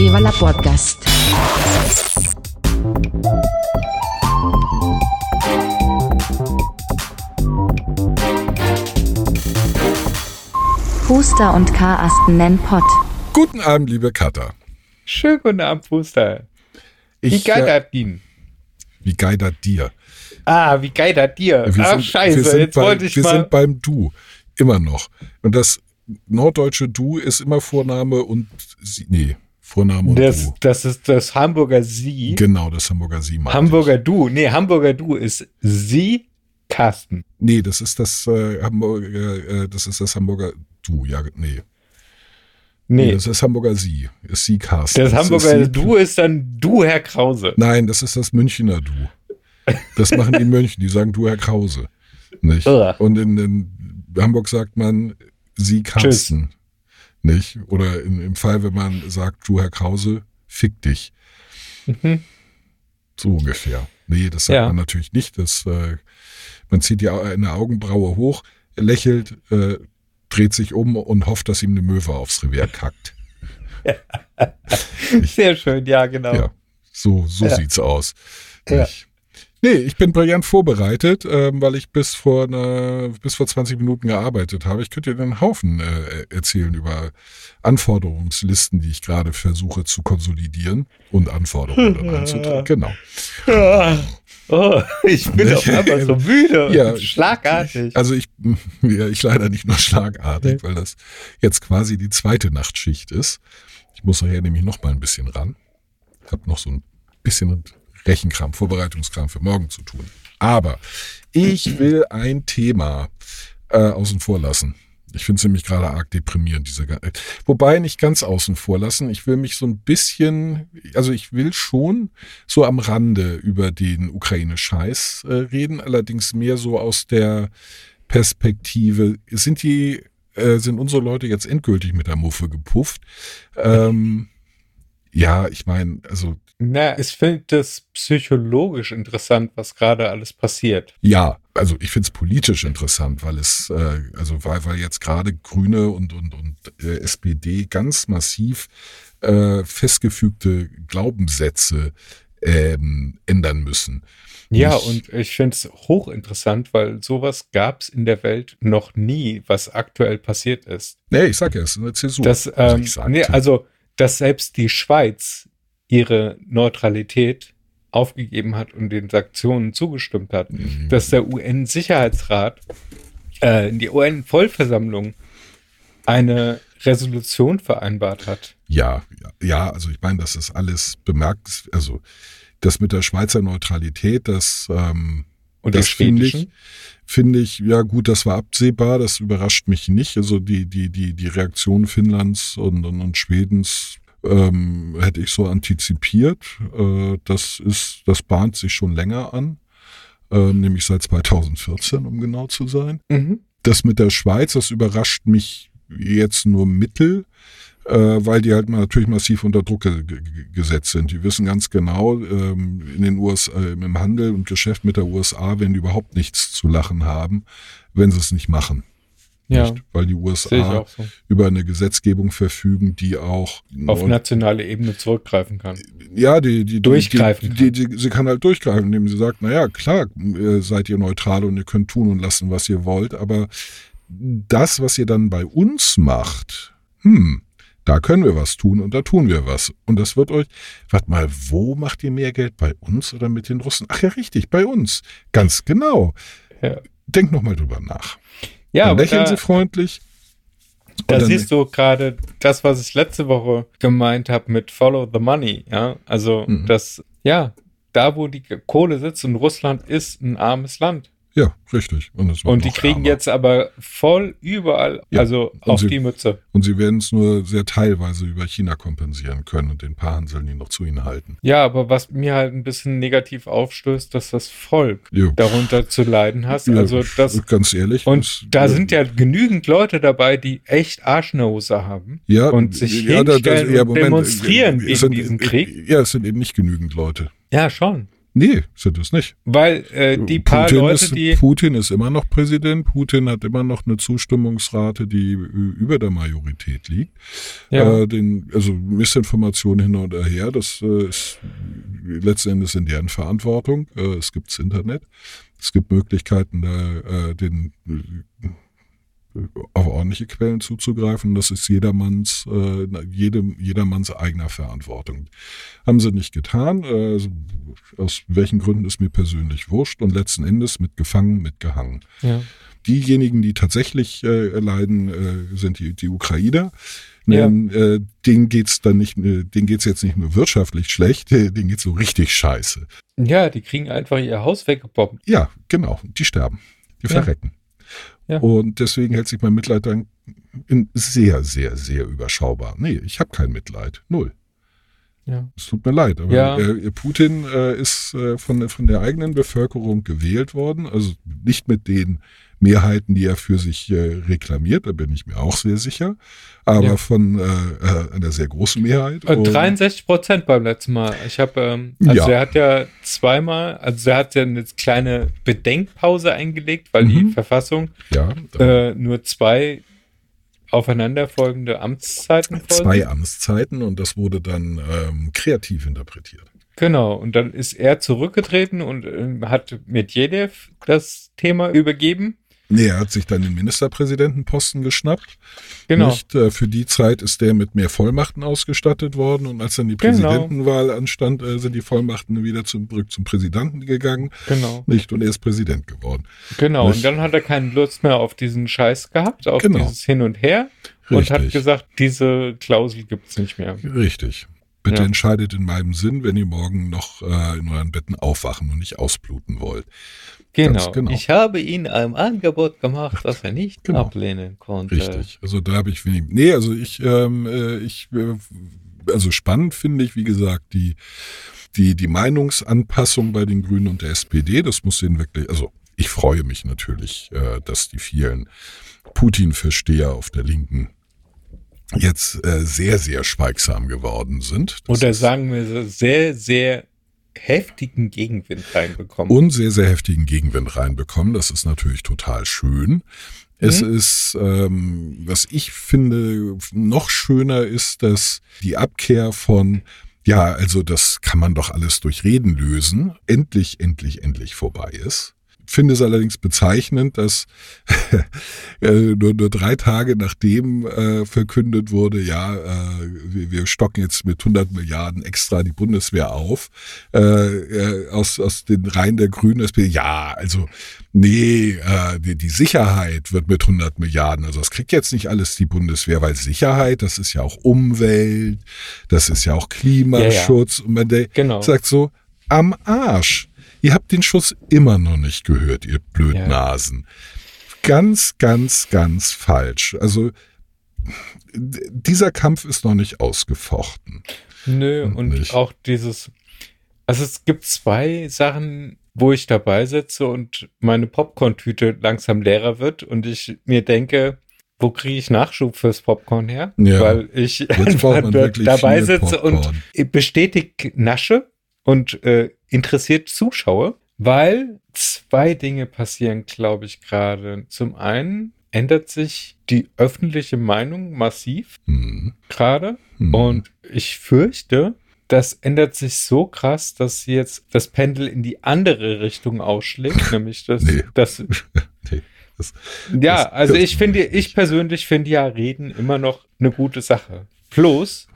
Viva la Podcast. Puster und Karasten nennen Pott. Guten Abend, liebe Katha. Schönen guten Abend, Puster. Wie geil äh, ihn? Wie geidert dir? Ah, wie geil das dir? Wir Ach, sind, scheiße, wir sind jetzt bei, wollte ich wir mal. sind beim Du. Immer noch. Und das norddeutsche Du ist immer Vorname und Sie. Nee, Vorname und das, Du. das ist das Hamburger Sie. Genau, das Hamburger Sie. Hamburger Ich. Du. Nee, Hamburger Du ist Sie, Carsten. Nee, das ist das äh, Hamburger, äh, das ist das Hamburger Du. Ja, nee. Nee, Nee, das ist Hamburger Sie. Ist Sie Carsten. das, ist Hamburger Sie- Du ist dann Du, Herr Krause. Nein, das ist das Münchner Du. Das machen die München, die sagen Du, Herr Krause. Nicht? Und in, in Hamburg sagt man Sie Carsten. Nicht? Oder in, im Fall, wenn man sagt, du Herr Krause, fick dich. Mhm. So ungefähr. Nee, das sagt Ja. man natürlich nicht. Das, äh, man zieht die eine Augenbraue hoch, lächelt, äh, dreht sich um und hofft, dass ihm eine Möwe aufs Revier kackt. Sehr schön, ja, genau. Ja, so, so Ja. sieht's aus. Ja. Nicht? Nee, ich bin brillant vorbereitet, ähm, weil ich bis vor, einer, bis vor 20 Minuten gearbeitet habe. Ich könnte dir einen Haufen äh, erzählen über Anforderungslisten, die ich gerade versuche zu konsolidieren und Anforderungen dann einzutragen. Genau. Oh, ich bin auf einmal so müde Ja. und schlagartig. Also ich, ja, ich leider nicht nur schlagartig, weil das jetzt quasi die zweite Nachtschicht ist. Ich muss nachher nämlich noch mal ein bisschen ran. Ich habe noch so ein bisschen Rechenkram, Vorbereitungskram für morgen zu tun. Aber ich will ein Thema äh, außen vor lassen. Ich finde es nämlich gerade arg deprimierend, diese ga- äh, Wobei nicht ganz außen vor lassen. Ich will mich so ein bisschen, also ich will schon so am Rande über den Ukraine-Scheiß äh, reden, allerdings mehr so aus der Perspektive, sind die, äh, sind unsere Leute jetzt endgültig mit der Muffe gepufft? Ähm, ja, ich meine, also Na, ich finde das psychologisch interessant, was gerade alles passiert. Ja, also ich find's politisch interessant, weil es, äh, also weil, weil jetzt gerade Grüne und, und, und äh, SPD ganz massiv äh, festgefügte Glaubenssätze ähm, ändern müssen. Ja, Nicht- und ich finde es hochinteressant, weil sowas gab es in der Welt noch nie, was aktuell passiert ist. Nee, ich sag ja, es ist eine Zäsur. dass, Also ähm, ich sagte. nee, also, dass selbst die Schweiz ihre Neutralität aufgegeben hat und den Sanktionen zugestimmt hat. Mhm. Dass der UN-Sicherheitsrat, äh, die UN-Vollversammlung eine Resolution vereinbart hat. Ja, ja, ja, also ich meine, das ist alles bemerkt, also das mit der Schweizer Neutralität, das, ähm, Und das finde ich, finde ich, ja gut, das war absehbar, das überrascht mich nicht. Also die, die, die, die Reaktion Finnlands und, und, und Schwedens ähm, hätte ich so antizipiert. Äh, das ist, das bahnt sich schon länger an, ähm, nämlich seit 2014, um genau zu sein. Mhm. Das mit der Schweiz, das überrascht mich jetzt nur mittel, äh, weil die halt mal natürlich massiv unter Druck ge ge gesetzt sind. Die wissen ganz genau, ähm, in den USA, äh, im Handel und Geschäft mit der USA werden die überhaupt nichts zu lachen haben, wenn sie es nicht machen. Ja, Nicht? Weil die USA so. über eine Gesetzgebung verfügen, die auch Auf nationale Ebene zurückgreifen kann. ja, die, die, Durchgreifen Die, die, die, sie kann halt durchgreifen, indem sie sagt, naja, klar, äh, seid ihr neutral und ihr könnt tun und lassen, was ihr wollt, aber das, was ihr dann bei uns macht, hm, da können wir was tun und da tun wir was. Und das wird euch, warte mal, wo macht ihr mehr Geld? Bei uns oder mit den Russen? Ach ja, richtig, bei uns. Ganz genau. Ja. Denkt noch mal drüber nach. Ja, dann aber lächeln da, sie freundlich. da siehst du gerade das, was ich letzte Woche gemeint habe mit Follow the Money. Ja, also Mhm. das, ja, da wo die Kohle sitzt und Russland ist ein armes Land. Ja, richtig. Und, Und die kriegen ärmer. jetzt aber voll überall, Ja, also auf sie- die Mütze. Und sie werden es nur sehr teilweise über China kompensieren können und den paar Hanseln, die noch zu ihnen halten. Ja, aber was mir halt ein bisschen negativ aufstößt, dass das Volk Jo. darunter zu leiden hat. Ja, Also das ganz ehrlich. und das- da sind ja genügend Leute dabei, die echt Arschnose haben ja, und sich ja, da- da- hinstellen ja, und Moment, demonstrieren gegen sind, diesen Krieg. Ja, es sind eben nicht genügend Leute. Ja, schon. Nee, sind es nicht. Weil äh, die paar Putin Leute, ist, die. Putin ist immer noch Präsident. Putin hat immer noch eine Zustimmungsrate, die über der Majorität liegt. Ja. Äh, den, also Missinformation hin und her, das äh, ist letzten Endes in deren Verantwortung. Äh, es gibt's Internet. Es gibt Möglichkeiten, da, äh, den, auf ordentliche Quellen zuzugreifen. Das ist jedermanns, äh, jedem, jedermanns eigener Verantwortung. Haben sie nicht getan. Äh, aus welchen Gründen ist mir persönlich wurscht. Und letzten Endes mit gefangen, mit gehangen. ja. Diejenigen, die tatsächlich äh, leiden, äh, sind die, die Ukrainer. Ja. Äh, denen geht's dann nicht, äh, denen geht's jetzt nicht nur wirtschaftlich schlecht, denen geht's so richtig scheiße. ja, die kriegen einfach ihr Haus weggebombt. Ja, genau, die sterben, die Ja. verrecken. Ja. Und deswegen hält sich mein Mitleid dann in sehr, sehr, sehr überschaubar. Nee, ich habe kein Mitleid, null. Ja. Es tut mir leid, aber Ja. äh, Putin äh, ist äh, von, von der eigenen Bevölkerung gewählt worden, also nicht mit den Mehrheiten, die er für sich äh, reklamiert, da bin ich mir auch sehr sicher, aber Ja. von äh, äh, einer sehr großen Mehrheit. Äh, Und- 63 Prozent beim letzten Mal. Ich habe, ähm, also Ja. er hat ja zweimal, also er hat ja eine kleine Bedenkpause eingelegt, weil die Mhm. Verfassung ja, äh, nur zwei aufeinanderfolgende Amtszeiten zwei vorsieht. Amtszeiten und das wurde dann ähm, kreativ interpretiert. Genau, und dann ist er zurückgetreten und ähm, hat Medvedev das Thema übergeben. Nee, er hat sich dann den Ministerpräsidentenposten geschnappt. Genau. Nicht, äh, für die Zeit ist der mit mehr Vollmachten ausgestattet worden und als dann die Genau. Präsidentenwahl anstand, äh, sind die Vollmachten wieder zum, zurück zum Präsidenten gegangen. Genau. Nicht und er ist Präsident geworden. Genau. Nicht? Und dann hat er keine Lust mehr auf diesen Scheiß gehabt, auf Genau. dieses Hin und Her. Und hat Richtig. gesagt, diese Klausel gibt's nicht mehr. Richtig. Bitte Ja. entscheidet in meinem Sinn, wenn ihr morgen noch äh, in euren Betten aufwachen und nicht ausbluten wollt. Genau. Genau. Ich habe ihm ein Angebot gemacht, das er nicht Genau. ablehnen konnte. Richtig. Also da habe ich wenig. Nee, also ich, ähm, äh, ich, äh, also spannend finde ich, wie gesagt, die, die, die Meinungsanpassung bei den Grünen und der SPD. Das muss denen wirklich, also ich freue mich natürlich, äh, dass die vielen Putin-Versteher auf der Linken jetzt äh, sehr, sehr schweigsam geworden sind. Das Oder sagen wir so, sehr, sehr heftigen Gegenwind reinbekommen. und sehr, sehr heftigen Gegenwind reinbekommen. Das ist natürlich total schön. Es Mhm. ist, ähm, was ich finde, noch schöner ist, dass die Abkehr von, ja, also das kann man doch alles durch Reden lösen, endlich, endlich, endlich vorbei ist. Finde es allerdings bezeichnend, dass äh, nur, nur drei Tage nachdem äh, verkündet wurde, ja, äh, wir, wir stocken jetzt mit 100 Milliarden extra die Bundeswehr auf, äh, äh, aus, aus den Reihen der Grünen, SPD, ja, also nee, äh, die, die Sicherheit wird mit 100 Milliarden, also das kriegt jetzt nicht alles die Bundeswehr, weil Sicherheit, das ist ja auch Umwelt, das ist ja auch Klimaschutz und man Genau. sagt so, am Arsch. Ihr habt den Schuss immer noch nicht gehört, ihr Blödnasen. Ganz, ganz, ganz falsch. Also dieser Kampf ist noch nicht ausgefochten. Nö, Und und nicht. auch dieses, also es gibt zwei Sachen, wo ich dabei sitze und meine Popcorn-Tüte langsam leerer wird und ich mir denke, wo kriege ich Nachschub fürs Popcorn her? Ja. Weil ich dabei sitze Popcorn. und bestätigt nasche und äh, interessiert zuschaue, weil zwei Dinge passieren, glaube ich, gerade. Zum einen ändert sich die öffentliche Meinung massiv Hm. gerade Hm. und ich fürchte, das ändert sich so krass, dass jetzt das Pendel in die andere Richtung ausschlägt, nämlich das, Nee. das nee, das, ja, Das also ich finde, ich persönlich finde ja Reden immer noch eine gute Sache. Plus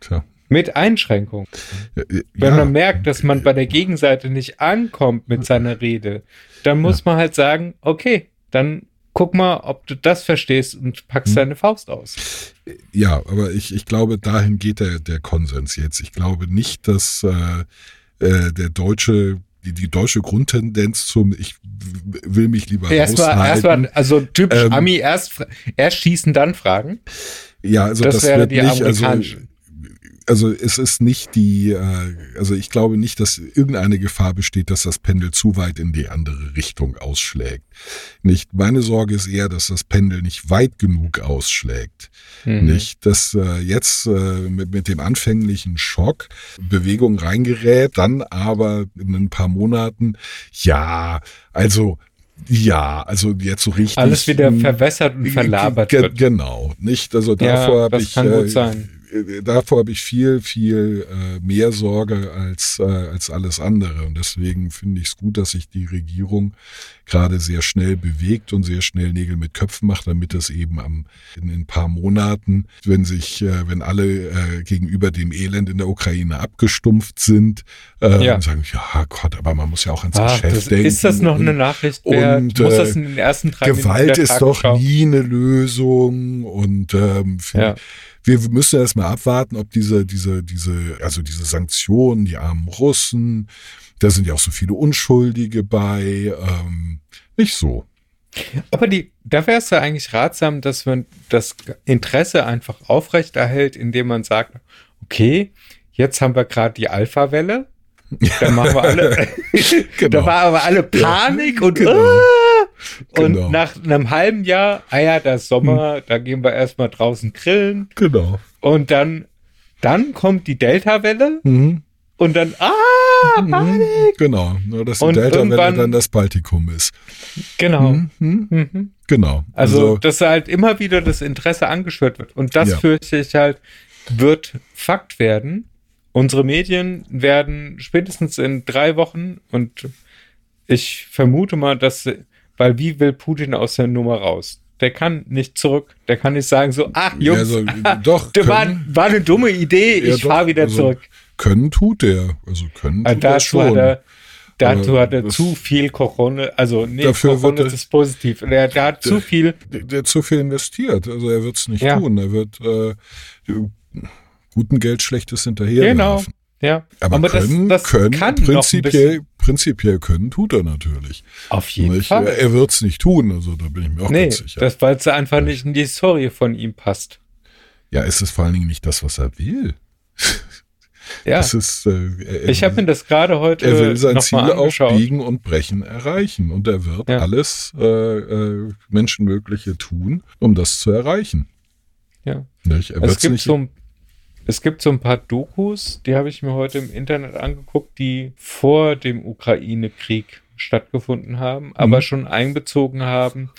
tja. Mit Einschränkung. Ja, Wenn ja, man merkt, dass man bei der Gegenseite nicht ankommt mit seiner Rede, dann muss man halt sagen, okay, dann guck mal, ob du das verstehst und packst Hm. deine Faust aus. Ja, aber ich, ich glaube, dahin geht der, der Konsens jetzt. Ich glaube nicht, dass äh, äh, der deutsche, die, die deutsche Grundtendenz zum Ich will mich lieber Erstmal, erstmal, also typisch Ähm, Ami, erst, erst schießen, dann fragen. ja, also das das, wäre wird die nicht, also. Also es ist nicht die, äh, also ich glaube nicht, dass irgendeine Gefahr besteht, dass das Pendel zu weit in die andere Richtung ausschlägt. Nicht. Meine Sorge ist eher, dass das Pendel nicht weit genug ausschlägt. Mhm. Nicht, dass äh, jetzt äh, mit, mit dem anfänglichen Schock Bewegung reingerät, dann aber in ein paar Monaten, ja, also ja, also jetzt so richtig. Alles wieder verwässert und verlabert Ge wird. Genau, nicht? Also Ja, davor habe das ich kann gut sein. Äh, davor habe ich viel, viel äh, mehr Sorge als, äh, als alles andere. Und deswegen finde ich es gut, dass sich die Regierung gerade sehr schnell bewegt und sehr schnell Nägel mit Köpfen macht, damit es eben am, in ein paar Monaten, wenn sich, äh, wenn alle äh, gegenüber dem Elend in der Ukraine abgestumpft sind, äh, Ja. und sagen, ja Gott, aber man muss ja auch ans Ah, Geschäft das, denken. ist das noch und- eine Nachricht? Wer, und, muss äh, das in den ersten drei Gewalt ist doch nie eine Lösung und ähm, Ja. Wir müssen erst mal abwarten, ob diese, diese, diese, also diese Sanktionen, die armen Russen, da sind ja auch so viele Unschuldige bei, ähm, nicht so. Aber die, da wäre es ja eigentlich ratsam, dass man das Interesse einfach aufrechterhält, indem man sagt, okay, jetzt haben wir gerade die Alpha-Welle. Da machen wir alle, Genau. da war aber alle Panik und, genau. ah! und Genau. nach einem halben Jahr, ah ja, das Sommer, da gehen wir erstmal draußen grillen Genau. und dann, dann kommt die Delta-Welle Mhm. und dann, ah, Panik. Genau. Nur, dass die Delta-Welle dann das Baltikum ist. Genau. Mhm. Mhm. Genau. Also, dass halt immer wieder das Interesse angeschürt wird. Und das Ja. fürchte ich halt, wird Fakt werden. Unsere Medien werden spätestens in drei Wochen und ich vermute mal, dass, weil wie will Putin aus der Nummer raus? Der kann nicht zurück. Der kann nicht sagen so, ach Jungs, also, doch, das war, können- war eine dumme Idee, Ja, ich fahre wieder also, zurück. Können tut der. Also können Äh, tut er dazu hat schon. er, dazu hat er das- zu viel Corona, also nee, Dafür Corona wird er- ist positiv. Der, der hat zu viel der, der hat zu viel investiert. Also er wird es nicht Ja. tun. Er wird äh, guten Geld Schlechtes hinterher Genau. Ja, Aber, können, können kann noch ein prinzipiell, prinzipiell können tut er natürlich. Auf jeden Nicht? Fall. Er wird es nicht tun, also da bin ich mir auch nee, ganz sicher. das, weil es einfach nicht in die Story von ihm passt. ja, es ist vor allen Dingen nicht das, was er will. Ja, ist, äh, er, ich habe mir das gerade heute er will sein Ziel aufbiegen und brechen erreichen. Und er wird Ja. alles äh, äh, Menschenmögliche tun, um das zu erreichen. Ja. Nicht? Er Also es gibt nicht so ein es gibt so ein paar Dokus, die habe ich mir heute im Internet angeguckt, die vor dem Ukraine-Krieg stattgefunden haben, aber Mhm. schon einbezogen haben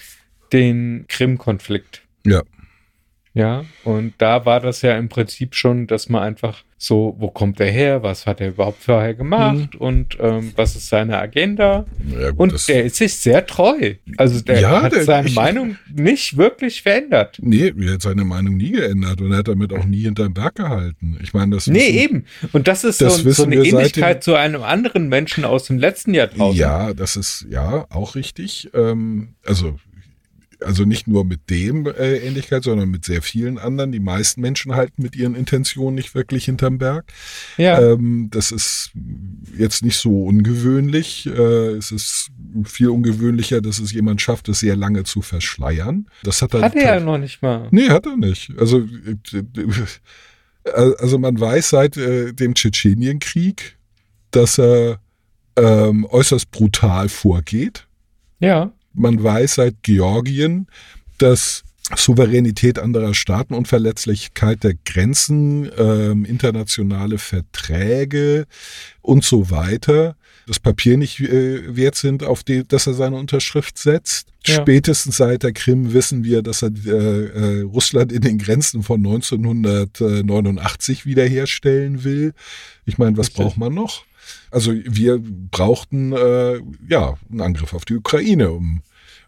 den Krim-Konflikt. Ja. Ja, und da war das ja im Prinzip schon, dass man einfach so, wo kommt er her, was hat er überhaupt vorher gemacht und ähm, was ist seine Agenda? Ja, gut, Und der ist sich sehr treu. Also der Ja, hat der- seine ich- Meinung nicht wirklich verändert. Nee, er hat seine Meinung nie geändert und er hat damit auch nie hinterm Berg gehalten. Ich meine, das Nee, wissen- eben. Und das ist Das so, so eine Ähnlichkeit dem- zu einem anderen Menschen aus dem letzten Jahrtausend. Ja, das ist ja auch richtig. Ähm, also, also nicht nur mit dem äh, Ähnlichkeit, sondern mit sehr vielen anderen. Die meisten Menschen halten mit ihren Intentionen nicht wirklich hinterm Berg. Ja. Ähm, das ist jetzt nicht so ungewöhnlich. Äh, es ist viel ungewöhnlicher, dass es jemand schafft, es sehr lange zu verschleiern. Das hat er, Hat er ja noch nicht mal. Nee, hat er nicht. Also, äh, also man weiß seit äh, dem Tschetschenienkrieg, dass er ähm, äußerst brutal vorgeht. Ja. Man weiß seit Georgien, dass Souveränität anderer Staaten, Unverletzlichkeit der Grenzen, ähm, internationale Verträge und so weiter das Papier nicht äh, wert sind, auf die, dass er seine Unterschrift setzt. Ja. Spätestens seit der Krim wissen wir, dass er äh, äh, Russland in den Grenzen von 1989 wiederherstellen will. Ich meine, was Richtig. braucht man noch? Also wir brauchten äh, ja einen Angriff auf die Ukraine, um,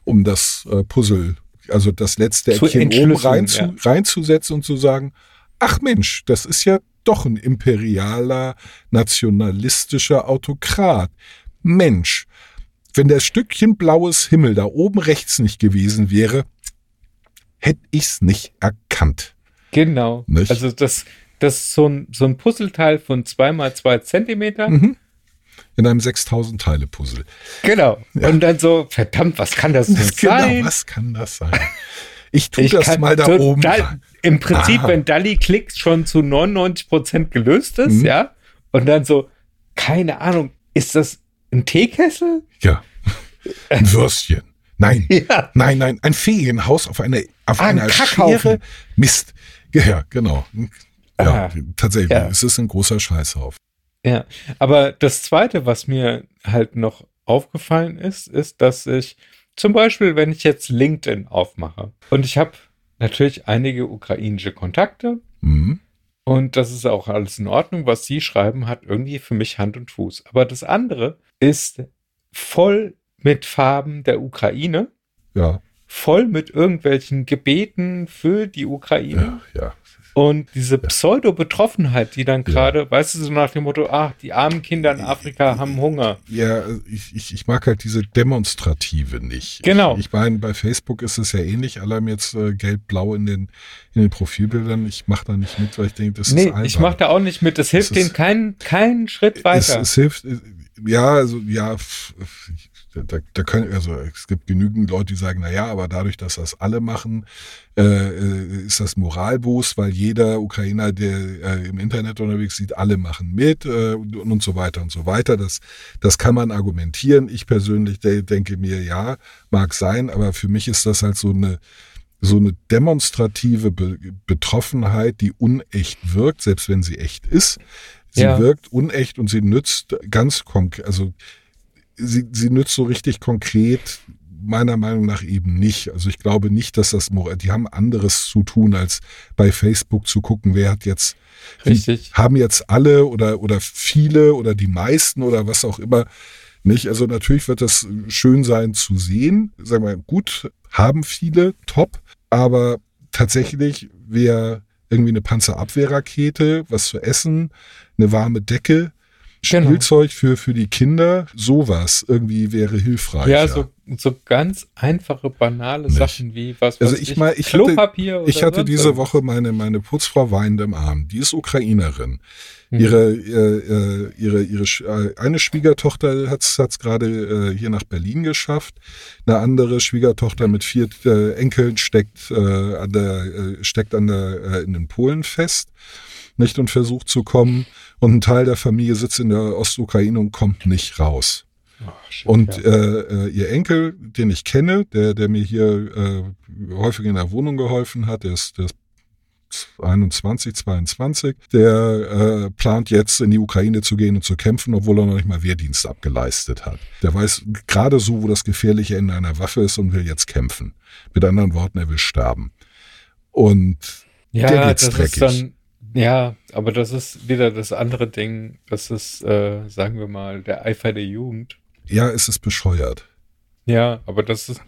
um das äh, Puzzle, also das letzte Eckchen oben rein zu, ja. reinzusetzen und zu sagen, ach Mensch, das ist ja doch ein imperialer, nationalistischer Autokrat. Mensch, wenn das Stückchen blaues Himmel da oben rechts nicht gewesen wäre, hätte ich's nicht erkannt. Genau. Nicht? Also das, das ist so ein, so ein Puzzleteil von zwei mal zwei Zentimeter. Mhm. In einem 6000 Teile Puzzle. Genau. Ja. Und dann so, verdammt, was kann das denn Genau, sein? was kann das sein? Ich tu Ich das mal da total- oben rein. im Prinzip, Ah. wenn Dalli klickt, schon zu 99% gelöst ist, Mhm. ja. Und dann so, keine Ahnung, ist das ein Teekessel? Ja. Ein Würstchen. Nein. Ja. Nein, nein, ein Ferienhaus auf einer, auf Ah, ein einer. Schere. Mist. Ja, genau. Ja, Ah, tatsächlich. ja. Es ist ein großer Scheißhaufen. Ja, aber das Zweite, was mir halt noch aufgefallen ist, ist, dass ich zum Beispiel, wenn ich jetzt LinkedIn aufmache und ich habe natürlich einige ukrainische Kontakte Mhm. und das ist auch alles in Ordnung, was sie schreiben, hat irgendwie für mich Hand und Fuß. Aber das andere ist voll mit Farben der Ukraine, Ja, voll mit irgendwelchen Gebeten für die Ukraine. ja, ja. Und diese Pseudo-Betroffenheit, die dann gerade, weißt du, so nach dem Motto, ach, die armen Kinder in Afrika haben Hunger. Ja, ich, ich, ich mag halt diese Demonstrative nicht. Genau. Ich, ich meine, bei Facebook ist es ja ähnlich. Alle haben jetzt äh, gelb-blau in den, in den Profilbildern. Ich mache da nicht mit, weil ich denke, das ist Nee, albern. ich mache da auch nicht mit. Das hilft ist- denen keinen keinen Schritt es, weiter. es hilft, äh, ja, also ja, da, da können, also es gibt genügend Leute, die sagen, na ja, aber dadurch, dass das alle machen, äh, ist das Moralboost, weil jeder Ukrainer, der äh, im Internet unterwegs sieht, alle machen mit äh, und, und so weiter und so weiter. Das, das kann man argumentieren. Ich persönlich de denke mir, ja, mag sein, aber für mich ist das halt so eine so eine demonstrative Be Betroffenheit, die unecht wirkt, selbst wenn sie echt ist. Sie Ja. wirkt unecht und sie nützt ganz konkret, also sie, sie nützt so richtig konkret meiner Meinung nach eben nicht. Also ich glaube nicht, dass das Moral, die haben anderes zu tun, als bei Facebook zu gucken, wer hat jetzt, Richtig. haben jetzt alle oder, oder viele oder die meisten oder was auch immer nicht. Also natürlich wird das schön sein zu sehen. Sagen wir, gut, haben viele, top, aber tatsächlich wäre irgendwie eine Panzerabwehrrakete, was zu essen, eine warme Decke, Genau. Spielzeug für, für die Kinder, sowas irgendwie wäre hilfreich. Ja, so, so ganz einfache, banale Nicht. Sachen wie was Also weiß ich mal, ich hatte- Klopapier oder Ich hatte diese irgendwas. Woche meine, meine Putzfrau weinend im Arm. Die ist Ukrainerin. Mhm. Ihre, äh, äh, ihre, ihre, Sch- äh, eine Schwiegertochter hat es gerade äh, hier nach Berlin geschafft. Eine andere Schwiegertochter mit vier äh, Enkeln steckt, äh, an der, steckt an der, in den Polen fest. Nicht und versucht zu kommen. Und ein Teil der Familie sitzt in der Ostukraine und kommt nicht raus. Oh, shit, Und ja. äh, äh, ihr Enkel, den ich kenne, der, der mir hier äh, häufig in der Wohnung geholfen hat, der ist, der ist 21, 22, der äh, plant jetzt in die Ukraine zu gehen und zu kämpfen, obwohl er noch nicht mal Wehrdienst abgeleistet hat. Der weiß gerade so, wo das gefährliche Ende einer Waffe ist und will jetzt kämpfen. Mit anderen Worten, er will sterben. Und ja, der geht's das dreckig. ist dann, ja, aber das ist wieder das andere Ding. Das ist, äh, sagen wir mal, der Eifer der Jugend. ja, es ist bescheuert. Ja, aber das ist,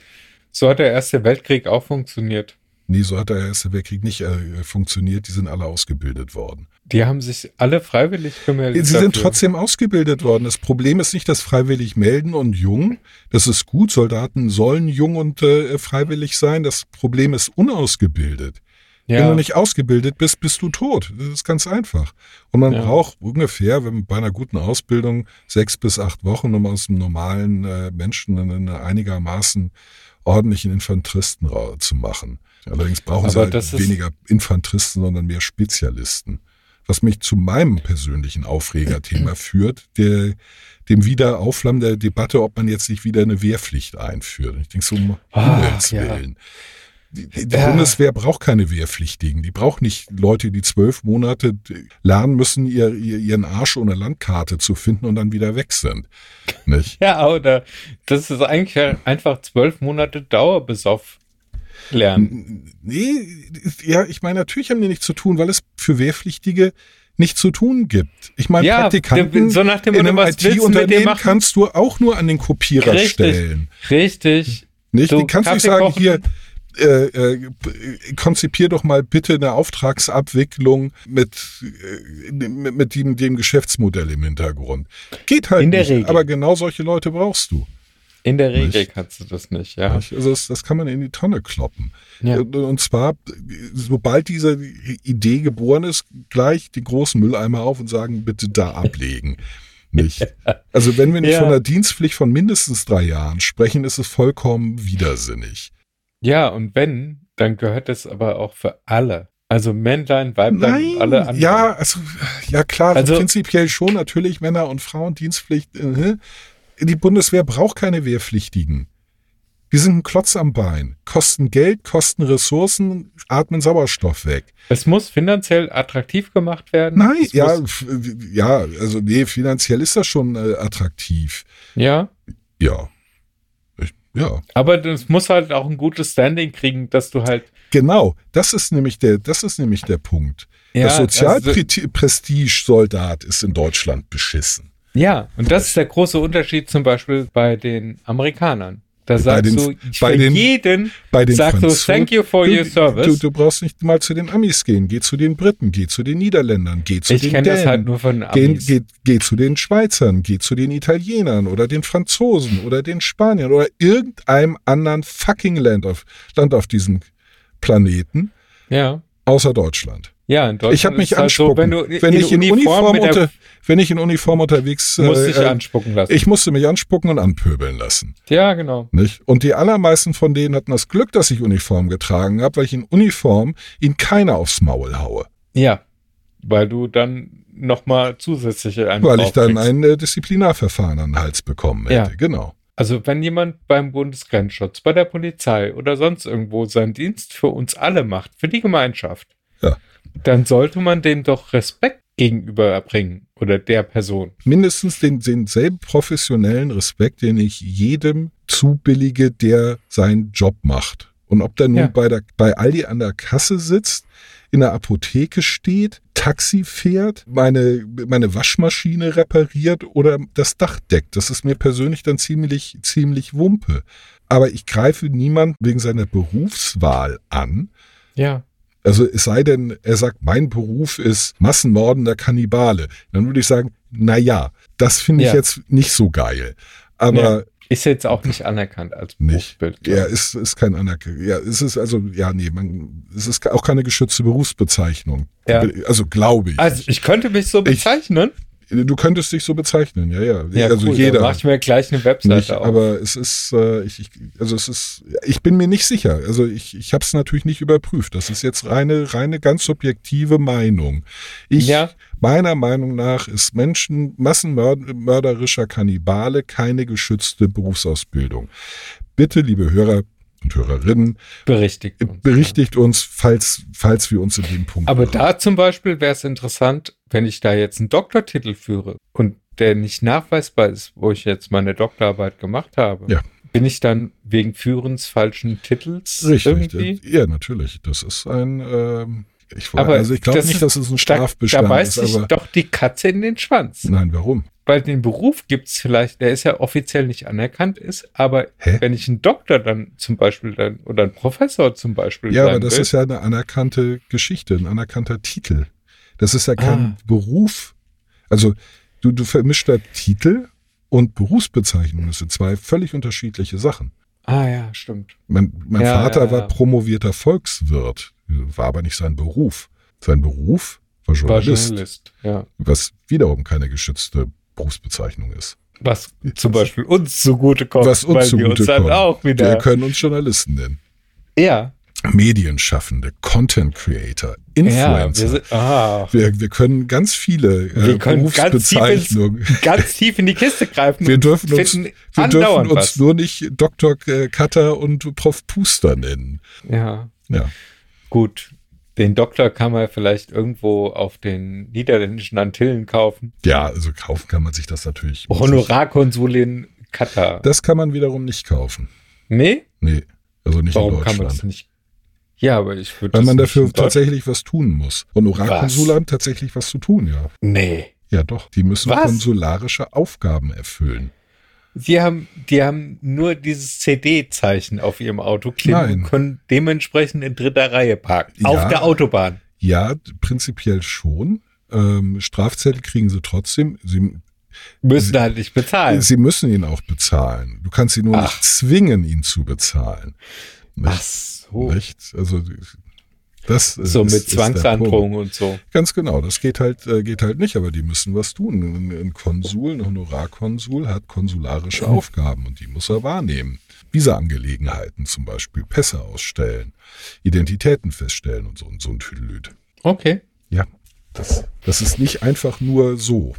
so hat der Erste Weltkrieg auch funktioniert. Nee, so hat der Erste Weltkrieg nicht äh, funktioniert. Die sind alle ausgebildet worden. Die haben sich alle freiwillig gemeldet. Sie sind dafür. trotzdem ausgebildet worden. Das Problem ist nicht das freiwillig melden und jung. Das ist gut. Soldaten sollen jung und äh, freiwillig sein. Das Problem ist unausgebildet. Wenn ja. du nicht ausgebildet bist, bist du tot. Das ist ganz einfach. Und man Ja. braucht ungefähr, wenn bei einer guten Ausbildung, sechs bis acht Wochen, um aus einem normalen äh, Menschen einen einigermaßen ordentlichen Infanteristen zu machen. Allerdings brauchen sie Aber halt das ist- weniger Infanteristen, sondern mehr Spezialisten. Was mich zu meinem persönlichen Aufregerthema führt, der, dem Wiederauflammen der Debatte, ob man jetzt nicht wieder eine Wehrpflicht einführt. Ich denke so, um Ah, Himmels ja. Willen. Die, die die. Bundeswehr braucht keine Wehrpflichtigen. Die braucht nicht Leute, die zwölf Monate lernen müssen, ihr, ihr, ihren Arsch ohne Landkarte zu finden und dann wieder weg sind. Nicht? Ja, oder das ist eigentlich einfach zwölf Monate Dauerbesoff lernen. Nee, ja, ich meine, natürlich haben die nichts zu tun, weil es für Wehrpflichtige nicht zu tun gibt. Ich meine, Ja, Praktikanten so nach dem in einem IT-Unternehmen kannst du auch nur an den Kopierer Richtig. stellen. Richtig. Nicht? Du kannst nicht Kaffee sagen, kochen. hier, äh, äh, konzipier doch mal bitte eine Auftragsabwicklung mit, äh, mit, mit dem, dem Geschäftsmodell im Hintergrund. Geht halt In der nicht, Regel. aber genau solche Leute brauchst du. In der Regel Nicht? kannst du das nicht, ja. Also das, das kann man in die Tonne kloppen. Ja. Und- Und zwar, sobald diese Idee geboren ist, gleich die großen Mülleimer auf und sagen, bitte da ablegen. Nicht? Also wenn wir nicht Ja. von einer Dienstpflicht von mindestens drei Jahren sprechen, ist es vollkommen widersinnig. Ja, und wenn, dann gehört es aber auch für alle. Also Männlein, Weiblein, Nein, alle anderen. ja, also, ja klar, Also- prinzipiell schon natürlich Männer und Frauen Dienstpflicht. Äh, die Bundeswehr braucht keine Wehrpflichtigen. Die sind ein Klotz am Bein, kosten Geld, kosten Ressourcen, atmen Sauerstoff weg. Es muss finanziell attraktiv gemacht werden. Nein, ja, ja, also nee, finanziell ist das schon äh, attraktiv. ja, Ja. Ja, aber das muss halt auch ein gutes Standing kriegen, dass du halt. genau. Das ist nämlich der, das ist nämlich der Punkt. Ja, das also- Sozialprestige-Soldat ist in Deutschland beschissen. Ja, und das ist der große Unterschied zum Beispiel bei den Amerikanern. Da Bei sagst den- du, bei den- jeden Bei den sagst du, Franzosen- thank you for du, your service. Du, du brauchst nicht mal zu den Amis gehen. Geh zu den Briten, geh zu den Niederländern, geh zu ich den kenne das halt nur von Geh, Amis. geh, geh zu den Schweizern, geh zu den Italienern oder den Franzosen oder den Spaniern oder irgendeinem anderen fucking Land auf, Land auf diesem Planeten Ja, außer Deutschland. Ja, in Deutschland Ich habe mich ist halt so, anspucken. wenn du wenn, ich in Uniform, der, unter, wenn ich in Uniform unterwegs musst dich äh, anspucken lassen. ich musste mich anspucken und anpöbeln lassen. ja, genau. Nicht? Und die allermeisten von denen hatten das Glück, dass ich Uniform getragen habe, weil ich in Uniform ihnen keiner aufs Maul haue. Ja, weil du dann nochmal zusätzliche einen Weil ich dann ein äh, Disziplinarverfahren an den Hals bekommen hätte. Ja. Genau. Also wenn jemand beim Bundesgrenzschutz, bei der Polizei oder sonst irgendwo seinen Dienst für uns alle macht, für die Gemeinschaft, Ja. Dann sollte man dem doch Respekt gegenüber erbringen oder der Person. Mindestens den, denselben professionellen Respekt, den ich jedem zubillige, der seinen Job macht. Und ob der nun Ja. bei, der, bei Aldi an der Kasse sitzt, in der Apotheke steht, Taxi fährt, meine, meine Waschmaschine repariert oder das Dach deckt. Das ist mir persönlich dann ziemlich, ziemlich Wumpe. Aber ich greife niemand wegen seiner Berufswahl an. Ja. Also es sei denn, er sagt, mein Beruf ist Massenmordender Kannibale. Dann würde ich sagen, na ja, das finde ich Ja. jetzt nicht so geil. Aber Ja. Ist jetzt auch nicht anerkannt als nicht. Berufsbild. Ja, ist, ist kein Anerkennung. Ja, es ist also, ja, nee, man, es ist auch keine geschützte Berufsbezeichnung. Ja. Also glaube ich. Also ich könnte mich so Ich- bezeichnen. Du könntest dich so bezeichnen, ja, ja. Ja, also cool, jeder. Mach ich mir gleich eine Webseite nicht, auf. aber es ist, äh, ich, ich, also es ist, ich bin mir nicht sicher. Also ich, ich habe es natürlich nicht überprüft. Das ist jetzt reine, reine ganz subjektive Meinung. Ich, Ja. meiner Meinung nach ist Menschen, massenmörderischer Kannibale keine geschützte Berufsausbildung. Bitte, liebe Hörer und Hörerinnen, berichtigt uns. berichtigt uns, falls, falls wir uns in dem Punkt. Aber irren. da zum Beispiel wäre es interessant, wenn ich da jetzt einen Doktortitel führe und der nicht nachweisbar ist, wo ich jetzt meine Doktorarbeit gemacht habe. Ja. Bin ich dann wegen Führens falschen Titels Richtig, irgendwie? ja, natürlich. Das ist ein, ähm, ich, Aber also ich glaube nicht, dass es ein Da, Strafbestand da beißt ist, aber doch die Katze in den Schwanz. nein, warum? Weil den Beruf gibt es vielleicht, der ist ja offiziell nicht anerkannt ist, aber Hä? wenn ich einen Doktor dann zum Beispiel dann oder einen Professor zum Beispiel Ja, aber das will, ist ja eine anerkannte Geschichte, ein anerkannter Titel. Das ist ja kein Ah. Beruf. Also du, du vermischt da Titel und Berufsbezeichnung. Das sind zwei völlig unterschiedliche Sachen. Ah ja, stimmt. Mein, mein Ja, Vater ja, ja. war promovierter Volkswirt, war aber nicht sein Beruf. Sein Beruf war War Journalist, Journalist, ja. was wiederum keine geschützte Berufsbezeichnung ist. Was zum Beispiel uns zugute kommt, was uns weil wir zugute uns dann kommt. auch wieder. Wir können uns Journalisten nennen. ja, Medienschaffende, Content Creator, ja, wir, Influencer. sind, ah, Wir, wir können ganz viele äh, Wir können ganz tief ins- Berufsbezeichnungen. ganz tief in die Kiste greifen. Wir dürfen uns, wir dürfen uns was. nur nicht Dr. Cutter und Prof. Puster nennen. Ja, Ja. gut. Den Doktor kann man vielleicht irgendwo auf den niederländischen Antillen kaufen. ja, also kaufen kann man sich das natürlich. Honorarkonsulin Katar. Das kann man wiederum nicht kaufen. nee? Nee, also nicht Warum in kann man das Deutschland. nicht? Ja, aber ich würde Weil man nicht dafür tatsächlich was tun muss. Honorarkonsul haben tatsächlich was zu tun, ja. Nee. Ja, doch. Die müssen Was? konsularische Aufgaben erfüllen. Die haben, die haben nur dieses CD-Zeichen auf ihrem Auto kleben und können dementsprechend in dritter Reihe parken. Ja. Auf der Autobahn. Ja, prinzipiell schon. Ähm, Strafzettel kriegen sie trotzdem. Sie, Müssen halt nicht bezahlen. sie müssen ihn auch bezahlen. Du kannst sie nur Ach. nicht zwingen, ihn zu bezahlen. Ach Nicht? so. Nicht? Also Das, So ist- mit. Zwangsandrohung und so. Ganz genau, das geht halt, äh, geht halt nicht, aber die müssen was tun. Ein, Konsul, ein Honorarkonsul hat konsularische Aufgaben und die muss er wahrnehmen. Visa-Angelegenheiten zum Beispiel, Pässe ausstellen, Identitäten feststellen und so, und so ein Tüdelüt. Okay. Ja, das, das ist nicht einfach nur so.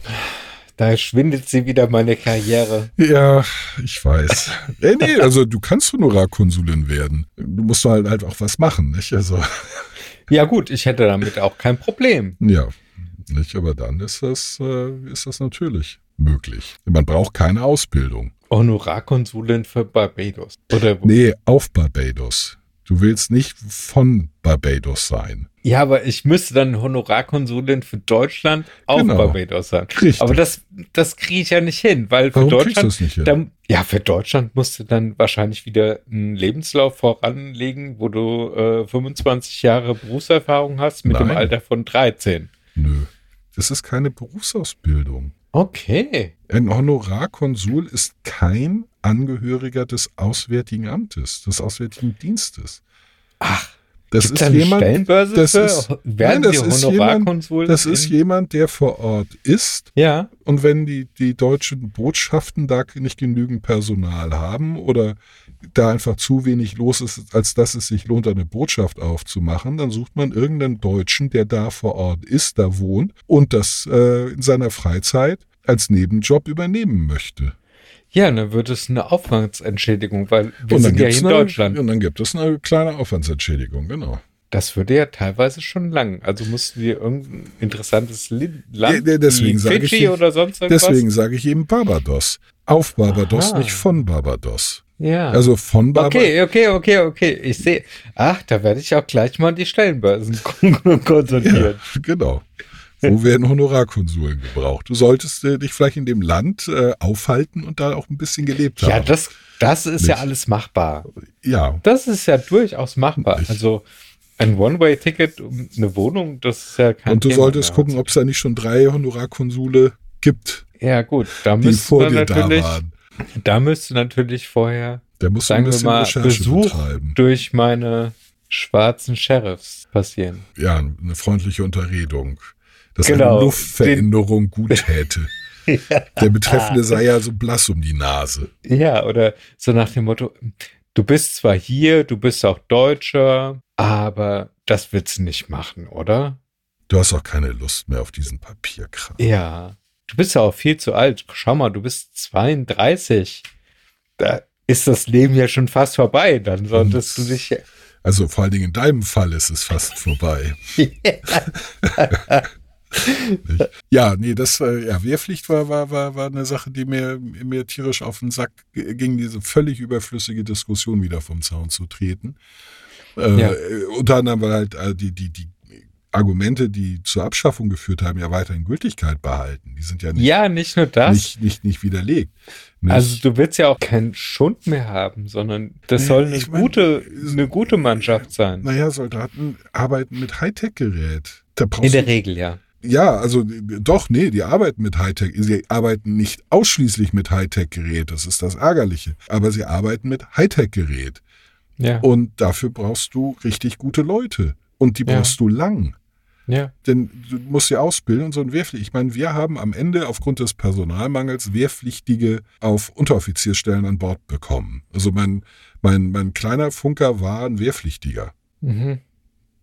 Da schwindet sie wieder meine Karriere. Ja, ich weiß. äh, nee, also du kannst Honorarkonsulin werden. Du musst halt, halt auch was machen, nicht? Also, Ja gut, ich hätte damit auch kein Problem. ja, nicht? Aber dann ist das, äh, ist das natürlich möglich. Man braucht keine Ausbildung. Honorarkonsulin für Barbados. Oder wo? Nee, auf Barbados. Du willst nicht von Barbados sein. Ja, aber ich müsste dann Honorarkonsulin für Deutschland auf Genau. Barbados sein. Richtig. Aber das, das kriege ich ja nicht hin, weil für Warum du Deutschland, das nicht hin? dann, ja, für Deutschland musst du dann wahrscheinlich wieder einen Lebenslauf voranlegen, wo du äh, 25 Jahre Berufserfahrung hast mit dem Nein. Alter von 13. Nö. Das ist keine Berufsausbildung. Okay. Ein Honorarkonsul ist kein Angehöriger des Auswärtigen Amtes, des Auswärtigen Dienstes. Ach, Das ist eine jemand, das ist- nein, das ist Honorarkonsul? das ist jemand, der vor Ort ist Ja. und wenn die, die deutschen Botschaften da nicht genügend Personal haben oder da einfach zu wenig los ist, als dass es sich lohnt, eine Botschaft aufzumachen, dann sucht man irgendeinen Deutschen, der da vor Ort ist, da wohnt und das äh, in seiner Freizeit als Nebenjob übernehmen möchte. Ja, dann wird es eine Aufwandsentschädigung, weil wir sind ja in eine, Deutschland. Und dann gibt es eine kleine Aufwandsentschädigung, genau. Das würde ja teilweise schon lang. Also mussten wir irgendein interessantes Land, Ja, deswegen wie sage ich oder sonst irgendwas. Deswegen sage ich eben Barbados. Auf Barbados, Aha. nicht von Barbados. Ja. Also von Barbados. okay, okay, okay, okay. Ich sehe. Ach, da werde ich auch gleich mal die Stellenbörsen konsultieren. Ja, genau. Wo werden Honorarkonsuln gebraucht? Du solltest äh, dich vielleicht in dem Land äh, aufhalten und da auch ein bisschen gelebt Ja, haben. das, das ist ja Nicht. alles machbar. ja, Das ist ja durchaus machbar. Nicht. Also ein One-Way-Ticket um eine Wohnung, das ist ja kein und du Thema solltest gucken, ob es da nicht schon drei Honorarkonsule gibt, Ja, gut, da die müsste vor dir da natürlich, waren. Da müsste natürlich vorher, du ein sagen wir mal, Recherche Besuch betreiben. durch meine schwarzen Sheriffs passieren. Ja, eine freundliche Unterredung. Dass Genau. eine Luftveränderung gut täte. Der Betreffende sei ja so blass um die Nase. Ja, oder so nach dem Motto, du bist zwar hier, du bist auch Deutscher, aber das willst du nicht machen, oder? Du hast auch keine Lust mehr auf diesen Papierkram. Ja. Du bist ja auch viel zu alt. Schau mal, du bist 32. Da ist das Leben ja schon fast vorbei. Dann solltest du dich. Also vor allen Dingen in deinem Fall ist es fast vorbei. Ja, nee, das war, ja, Wehrpflicht war, war, war, war eine Sache, die mir, mir tierisch auf den Sack ging, diese völlig überflüssige Diskussion wieder vom Zaun zu treten. Äh, Ja. Unter anderem, weil halt äh, die, die, die Argumente, die zur Abschaffung geführt haben, ja weiterhin Gültigkeit behalten. Die sind ja nicht, ja, nicht nur das. nicht, nicht, nicht widerlegt. Nicht, Also du willst ja auch keinen Schund mehr haben, sondern das Nee, soll eine ich mein, gute, eine gute Mannschaft sein. naja, Soldaten arbeiten mit Hightech-Gerät. In der Regel, ja. Ja, also äh, doch, nee, die arbeiten mit Hightech. Sie arbeiten nicht ausschließlich mit Hightech-Gerät, das ist das Ärgerliche. Aber sie arbeiten mit Hightech-Gerät. Ja. Und dafür brauchst du richtig gute Leute. Und die Ja. brauchst du lang. Ja. Denn du musst sie ausbilden und so ein Wehrpflicht. Ich meine, wir haben am Ende aufgrund des Personalmangels Wehrpflichtige auf Unteroffizierstellen an Bord bekommen. Also mein, mein, mein kleiner Funker war ein Wehrpflichtiger. Mhm.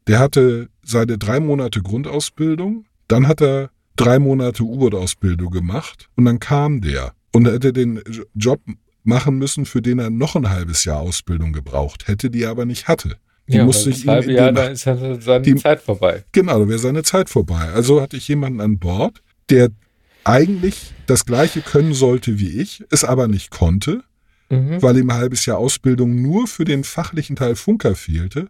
Der hatte seine drei Monate Grundausbildung, dann hat er drei Monate U-Boot-Ausbildung gemacht und dann kam der und hätte den Job machen müssen, für den er noch ein halbes Jahr Ausbildung gebraucht hätte, die er aber nicht hatte. Die ja, musste ich halbe Jahr, da ist ja seine die- Zeit vorbei. Genau, da wäre seine Zeit vorbei. Also hatte ich jemanden an Bord, der eigentlich das gleiche können sollte wie ich, es aber nicht konnte, Mhm. weil ihm ein halbes Jahr Ausbildung nur für den fachlichen Teil Funker fehlte,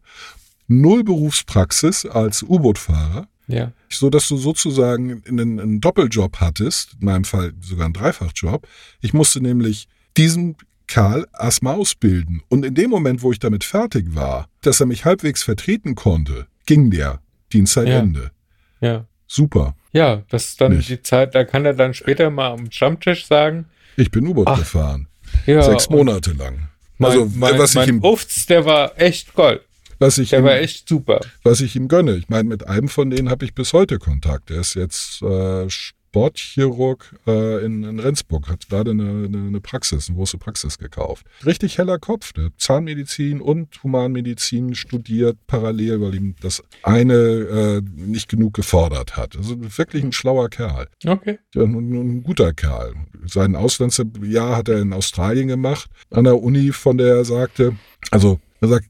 null Berufspraxis als U-Boot-Fahrer, Ja. so dass du sozusagen einen, einen Doppeljob hattest, in meinem Fall sogar einen Dreifachjob. Ich musste nämlich diesen Karl erstmal ausbilden. Und in dem Moment, wo ich damit fertig war, dass er mich halbwegs vertreten konnte, ging der Dienstzeitende. Ja. Super. Ja, das ist dann Nicht. die Zeit, da kann er dann später mal am Stammtisch sagen, Ich bin U-Boot gefahren. ja, Sechs Monate lang. Mein, also, mein, was ich mein im, Ufts, der war echt gold. Was ich Der ihm, war echt super. was ich ihm gönne. Ich meine, mit einem von denen habe ich bis heute Kontakt. Der ist jetzt äh, Sportchirurg äh, in, in Rendsburg, hat gerade eine, eine, eine Praxis, eine große Praxis gekauft. Richtig heller Kopf, der hat Zahnmedizin und Humanmedizin studiert parallel, weil ihm das eine äh, nicht genug gefordert hat. Also wirklich ein schlauer Kerl. Okay. Ja, ein, ein guter Kerl. Sein Auslandsjahr hat er in Australien gemacht, an der Uni, von der er sagte, also er sagt,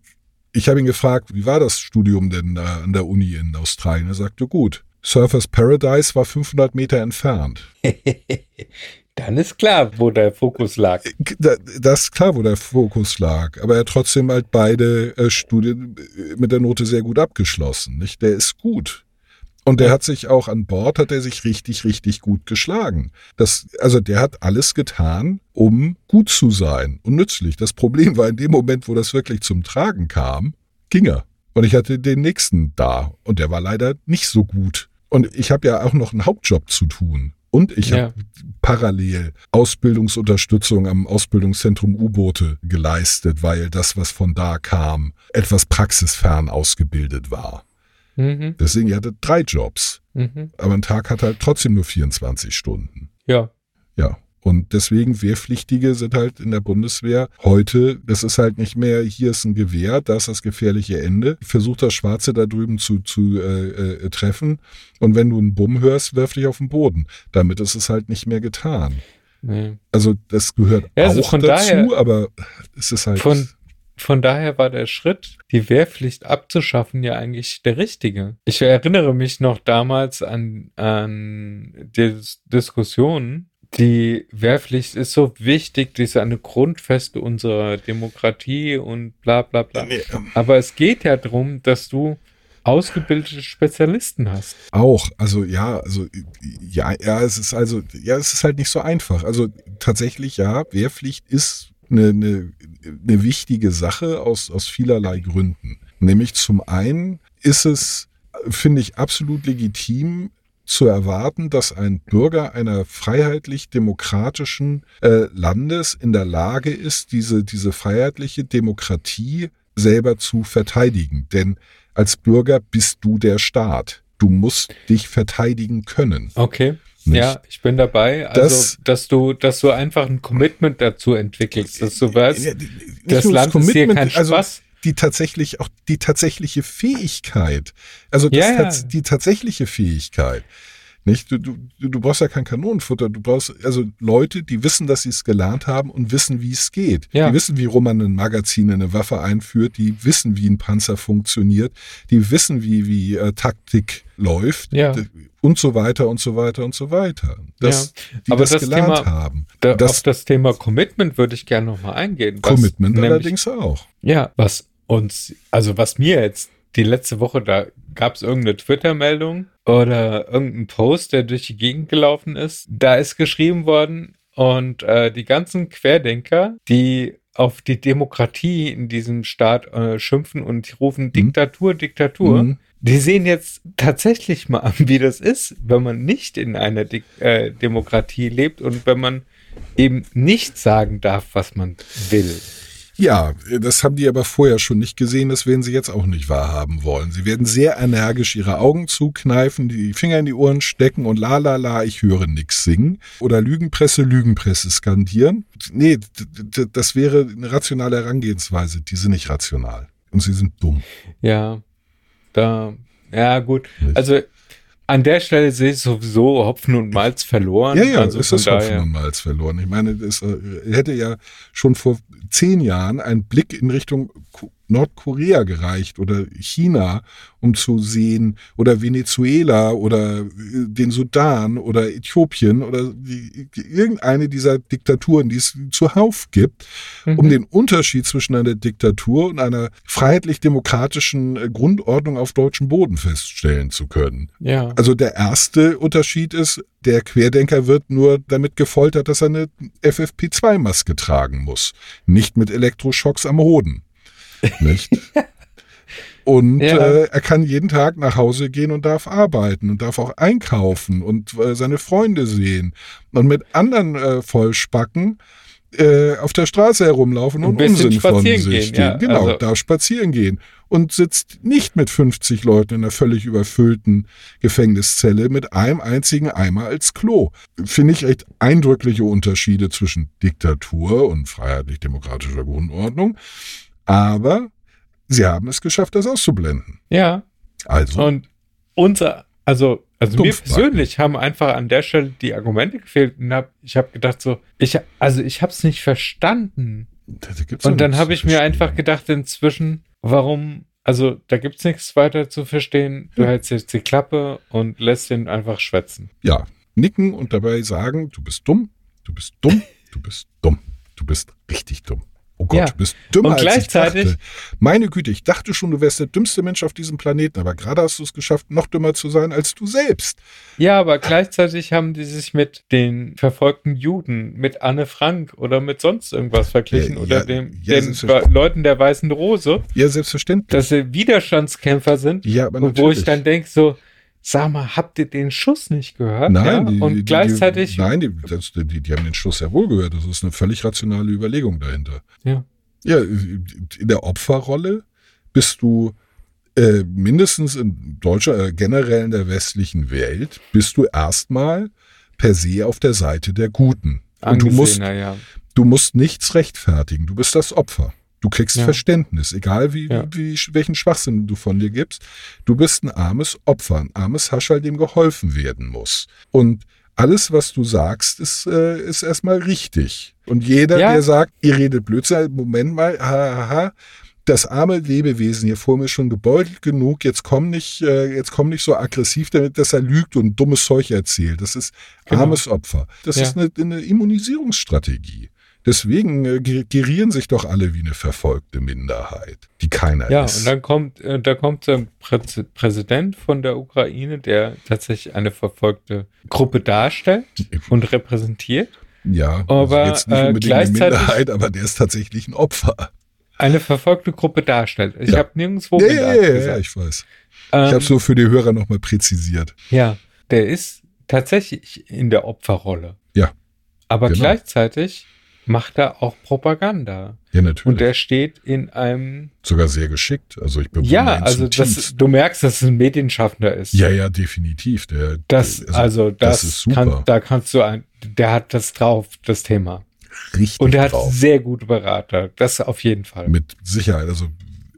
ich habe ihn gefragt, wie war das Studium denn an der Uni in Australien? Er sagte, gut. Surfers Paradise war 500 Meter entfernt. Dann ist klar, wo der Fokus lag. Da- Das ist klar, wo der Fokus lag. Aber er hat trotzdem halt beide äh, Studien äh, mit der Note sehr gut abgeschlossen. Nicht? Der ist gut. Und der hat sich auch an Bord, hat er sich richtig, richtig gut geschlagen. Das, also der hat alles getan, um gut zu sein und nützlich. Das Problem war in dem Moment, wo das wirklich zum Tragen kam, ging er. Und ich hatte den nächsten da und der war leider nicht so gut. Und ich habe ja auch noch einen Hauptjob zu tun. Und ich Ja. habe parallel Ausbildungsunterstützung am Ausbildungszentrum U-Boote geleistet, weil das, was von da kam, etwas praxisfern ausgebildet war. Mhm. Deswegen, ich hatte drei Jobs. Mhm. Aber ein Tag hat halt trotzdem nur 24 Stunden. Ja. Ja. Und deswegen Wehrpflichtige sind halt in der Bundeswehr heute, das ist halt nicht mehr, hier ist ein Gewehr, da ist das gefährliche Ende. Versuch das Schwarze da drüben zu, zu äh, äh, treffen. Und wenn du einen Bumm hörst, wirf dich auf den Boden. Damit ist es halt nicht mehr getan. Nee. Also das gehört Ja, also auch dazu, daher- aber es ist halt. Von, von daher war der Schritt, die Wehrpflicht abzuschaffen, ja eigentlich der richtige. Ich erinnere mich noch damals an, an Dis Diskussionen. Die Wehrpflicht ist so wichtig, die ist eine Grundfeste unserer Demokratie und bla bla bla. Nee, ähm, Aber es geht ja darum, dass du ausgebildete Spezialisten hast. Auch, also ja, also ja, ja, es ist also, ja, es ist halt nicht so einfach. Also tatsächlich, ja, Wehrpflicht ist eine, eine, eine wichtige Sache aus, aus vielerlei Gründen. Nämlich zum einen ist es, finde ich, absolut legitim zu erwarten, dass ein Bürger einer freiheitlich-demokratischen äh, Landes in der Lage ist, diese, diese freiheitliche Demokratie selber zu verteidigen. Denn als Bürger bist du der Staat. Du musst dich verteidigen können. Okay. Nicht? Ja, ich bin dabei. Also, Das- dass du, dass du einfach ein Commitment dazu entwickelst, dass du weißt, das Land ist hier kein also Spaß. Die tatsächlich auch die tatsächliche Fähigkeit. Also das Ja, ja. tats- die tatsächliche Fähigkeit. Nicht? Du, du, du brauchst ja kein Kanonenfutter. Du brauchst also Leute, die wissen, dass sie es gelernt haben und wissen, wie es geht. Ja. Die wissen, wie rum man ein Magazin in eine Waffe einführt. Die wissen, wie ein Panzer funktioniert. Die wissen, wie, wie äh, Taktik läuft. Ja. Und so weiter und so weiter und so weiter. Das, die Aber das, das gelernt Thema- haben. Da, das- auf das Thema Commitment würde ich gerne nochmal eingehen. Commitment nämlich- allerdings auch. Ja, was uns, also was mir jetzt die letzte Woche, da gab es irgendeine Twitter-Meldung oder irgendein Post, der durch die Gegend gelaufen ist. Da ist geschrieben worden und äh, die ganzen Querdenker, die auf die Demokratie in diesem Staat äh, schimpfen und rufen Diktatur, Diktatur. Mhm. Die sehen jetzt tatsächlich mal an, wie das ist, wenn man nicht in einer Dik äh, Demokratie lebt und wenn man eben nicht sagen darf, was man will. Ja, das haben die aber vorher schon nicht gesehen, das werden sie jetzt auch nicht wahrhaben wollen. Sie werden sehr energisch ihre Augen zukneifen, die Finger in die Ohren stecken und la la la, ich höre nix singen. Oder Lügenpresse, Lügenpresse skandieren. Nee, das wäre eine rationale Herangehensweise. Die sind nicht rational. Und sie sind dumm. Ja, da, ja, gut. Nicht? Also an der Stelle sehe ich sowieso Hopfen und Malz verloren. Ja, ja, also es ist Hopfen und Malz verloren. Ich meine, es äh, hätte ja schon vor zehn Jahren ein Blick in Richtung Nordkorea gereicht oder China, um zu sehen, oder Venezuela oder äh, den Sudan oder Äthiopien oder irgendeine dieser Diktaturen, die es zuhauf gibt, Mhm. um den Unterschied zwischen einer Diktatur und einer freiheitlich-demokratischen äh, Grundordnung auf deutschem Boden feststellen zu können. Ja, Also der erste Unterschied ist, der Querdenker wird nur damit gefoltert, dass er eine FFP2-Maske tragen muss. Nicht mit Elektroschocks am Hoden. Nicht? Und Ja. äh, er kann jeden Tag nach Hause gehen und darf arbeiten und darf auch einkaufen und äh, seine Freunde sehen. Und mit anderen äh, Vollspacken äh, auf der Straße herumlaufen und Unsinn von sich gehen, ja, genau, also- darf spazieren gehen und sitzt nicht mit 50 Leuten in einer völlig überfüllten Gefängniszelle mit einem einzigen Eimer als Klo. Finde ich echt eindrückliche Unterschiede zwischen Diktatur und freiheitlich-demokratischer Grundordnung. Aber sie haben es geschafft, das auszublenden. Ja. Also, Und unser, also, also mir persönlich haben einfach an der Stelle die Argumente gefehlt und hab, ich habe gedacht so, ich, also ich habe es nicht verstanden. Und dann habe ich mir einfach gedacht inzwischen, warum, also da gibt's nichts weiter zu verstehen. Du hältst jetzt die Klappe und lässt ihn einfach schwätzen. ja, nicken und dabei sagen, du bist dumm, du bist dumm, du bist dumm, du bist richtig dumm. Oh Gott, Ja. du bist dümmer Und als gleichzeitig- ich dachte. Meine Güte, ich dachte schon, du wärst der dümmste Mensch auf diesem Planeten, aber gerade hast du es geschafft, noch dümmer zu sein als du selbst. Ja, aber gleichzeitig haben die sich mit den verfolgten Juden, mit Anne Frank oder mit sonst irgendwas verglichen Ja, oder ja, dem, den. Leuten der Weißen Rose, Ja, selbstverständlich. dass sie Widerstandskämpfer sind. ja, aber Und wo natürlich. ich dann denke, so, sag mal, habt ihr den Schuss nicht gehört? Nein, ja? die, und die, gleichzeitig, Die, nein, die, das, die, die haben den Schuss ja wohl gehört. Das ist eine völlig rationale Überlegung dahinter. Ja. Ja, in der Opferrolle bist du äh, mindestens in Deutschland, äh, generell in der westlichen Welt, bist du erstmal per se auf der Seite der Guten. Und du musst, ja. du musst nichts rechtfertigen. Du bist das Opfer. Du kriegst Ja. Verständnis, egal wie, Ja. wie, welchen Schwachsinn du von dir gibst. Du bist ein armes Opfer, ein armes Haschall, dem geholfen werden muss. Und alles, was du sagst, ist, äh, ist erstmal richtig. Und jeder, Ja. der sagt, ihr redet Blödsinn, Moment mal, haha, das arme Lebewesen hier vor mir ist schon gebeutelt genug, jetzt komm nicht, äh, jetzt komm nicht so aggressiv damit, dass er lügt und dummes Zeug erzählt. Das ist Genau. armes Opfer. Das Ja. ist eine, eine Immunisierungsstrategie. Deswegen äh, ge- gerieren sich doch alle wie eine verfolgte Minderheit, die keiner Ja, ist. und dann kommt, äh, da kommt der Präz Präsident von der Ukraine, der tatsächlich eine verfolgte Gruppe darstellt und repräsentiert. ja, aber, also jetzt nicht äh, unbedingt eine gleichzeitig- Minderheit, aber der ist tatsächlich ein Opfer. Eine verfolgte Gruppe darstellt. Ich Ja. habe nirgendwo Ja, ja, ja, ja, ich weiß. Ähm, Ich habe es nur für die Hörer nochmal präzisiert. Ja, der ist tatsächlich in der Opferrolle. Ja, Aber genau. gleichzeitig macht er auch Propaganda. Ja, natürlich. Und er steht in einem. Sogar sehr geschickt. Also ich bewundere Ja, also das, du merkst, dass es ein Medienschaffender ist. Ja, ja, definitiv. Der, Das, also, das, ist super. Kann, da kannst du ein, der hat das drauf, das Thema. richtig Und er hat drauf. sehr gute Berater. Das auf jeden Fall. Mit Sicherheit. Also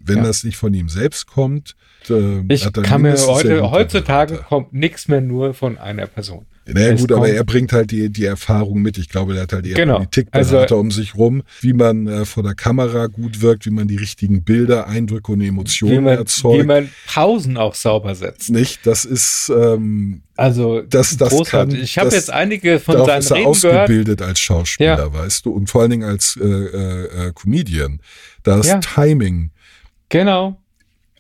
wenn Ja. das nicht von ihm selbst kommt, äh, ich kann mir heute, heutzutage kommt nichts mehr nur von einer Person. Naja gut, aber er bringt halt die, die Erfahrung mit. Ich glaube, der hat halt eher Genau. Politikberater Also- um sich rum, wie man äh, vor der Kamera gut wirkt, wie man die richtigen Bilder, Eindrücke und Wie Emotionen man, erzeugt. wie man Pausen auch sauber setzt. nicht, das ist ähm, Also Das- das großartig. kann- ich habe jetzt einige von seinen ist er Reden gehört. ausgebildet als Schauspieler, Ja. weißt du, und vor allen Dingen als äh, äh, äh, Comedian. Das Ja. Timing. Genau.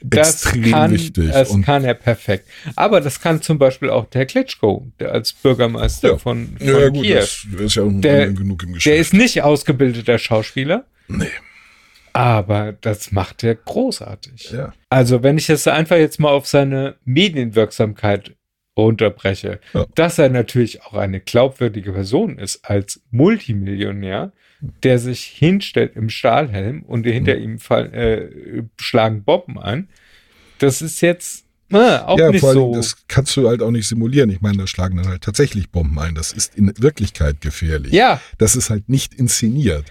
Das Extrem kann, wichtig. Das Und- kann er perfekt. Aber das kann zum Beispiel auch der Klitschko, der als Bürgermeister Ja. von, von Ja, ja, gut, Kiew. das ist ja auch Der- genug im Der Geschäft. ist nicht ausgebildeter Schauspieler, nee, aber das macht er großartig. ja. Also, wenn ich das einfach jetzt mal auf seine Medienwirksamkeit runterbreche, Ja. dass er natürlich auch eine glaubwürdige Person ist als Multimillionär, der sich hinstellt im Stahlhelm und hinter ihm fall, äh, schlagen Bomben ein. Das ist jetzt äh, auch ja, nicht vor allen so. Das kannst du halt auch nicht simulieren. Ich meine, da schlagen dann halt tatsächlich Bomben ein. Das ist in Wirklichkeit gefährlich. ja, Das ist halt nicht inszeniert.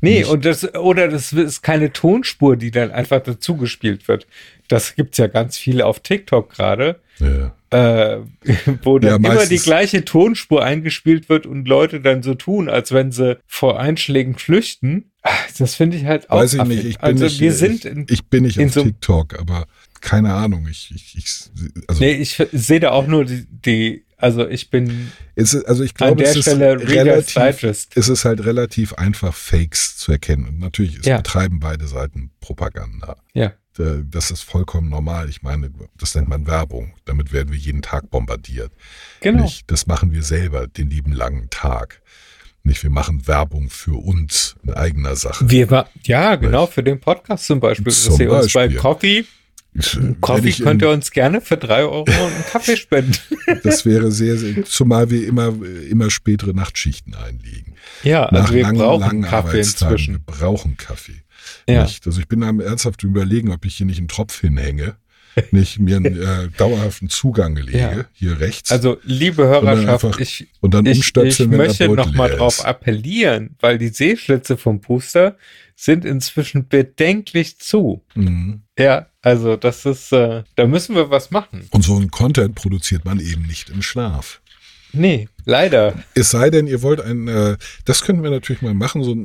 nee, Nicht- und das, oder das ist keine Tonspur, die dann einfach dazugespielt wird. Das gibt's ja ganz viele auf TikTok gerade. Ja. Äh, wo dann Ja, immer die gleiche Tonspur eingespielt wird und Leute dann so tun, als wenn sie vor Einschlägen flüchten. Ah, Das finde ich halt auch. Weiß ich nicht. affig. Ich bin also nicht, wir sind in, ich bin nicht in auf so- TikTok, aber keine Ahnung. Ich, ich, ich also, nee, ich sehe da auch nur die, die also ich bin es ist, also ich an glaube, der es ist Stelle Reader's relativ, Digest. es ist halt relativ einfach, Fakes zu erkennen. Und natürlich, es Ja. betreiben beide Seiten Propaganda. Ja, Äh, Das ist vollkommen normal. Ich meine, das nennt man Werbung. Damit werden wir jeden Tag bombardiert. genau. Nicht? Das machen wir selber den lieben langen Tag. Nicht, wir machen Werbung für uns in eigener Sache. Wir ja, genau, für den Podcast zum Beispiel, Zum dass ihr uns bei Beispiel. Coffee Coffee in- könnt ihr uns gerne für drei Euro einen Kaffee spenden. Das wäre sehr, sehr, zumal wir immer, immer spätere Nachtschichten einlegen. Ja, Nach also wir langen, brauchen langen Kaffee Arbeitstagen. Wir inzwischen. brauchen Kaffee. Ja. Nicht? Also ich bin am ernsthaft überlegen, ob ich hier nicht einen Tropf hinhänge, nicht mir einen äh, dauerhaften Zugang lege, Ja. hier rechts. Also, liebe Hörerschaft, einfach ich, und dann ich, ich möchte Beutel noch mal leer drauf appellieren, weil die Sehschlitze vom Booster sind inzwischen bedenklich zu. Mhm. Ja, also das ist, äh, da müssen wir was machen. Und so einen Content produziert man eben nicht im Schlaf. Nee, leider. Es sei denn, ihr wollt ein, äh, das könnten wir natürlich mal machen, so ein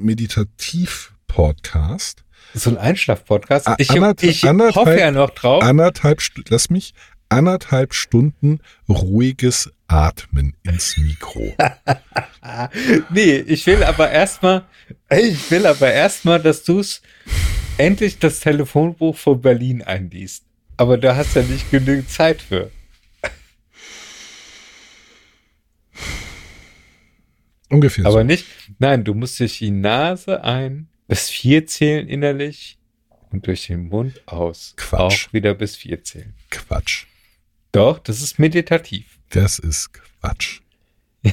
Meditativ-Podcast. So ein Einschlaf-Podcast. Ich, ich hoffe ja noch drauf. Anderthalb, lass mich, anderthalb Stunden ruhiges Atmen ins Mikro. Nee, ich will aber erstmal, ich will aber erstmal, dass du es endlich das Telefonbuch von Berlin einliest. Aber da hast ja nicht genügend Zeit für. Ungefähr Aber so. nicht, nein, du musst durch die Nase ein, bis vier zählen innerlich und durch den Mund aus. Quatsch. Auch wieder bis vier zählen. Quatsch. Doch, das ist meditativ. Das ist Quatsch.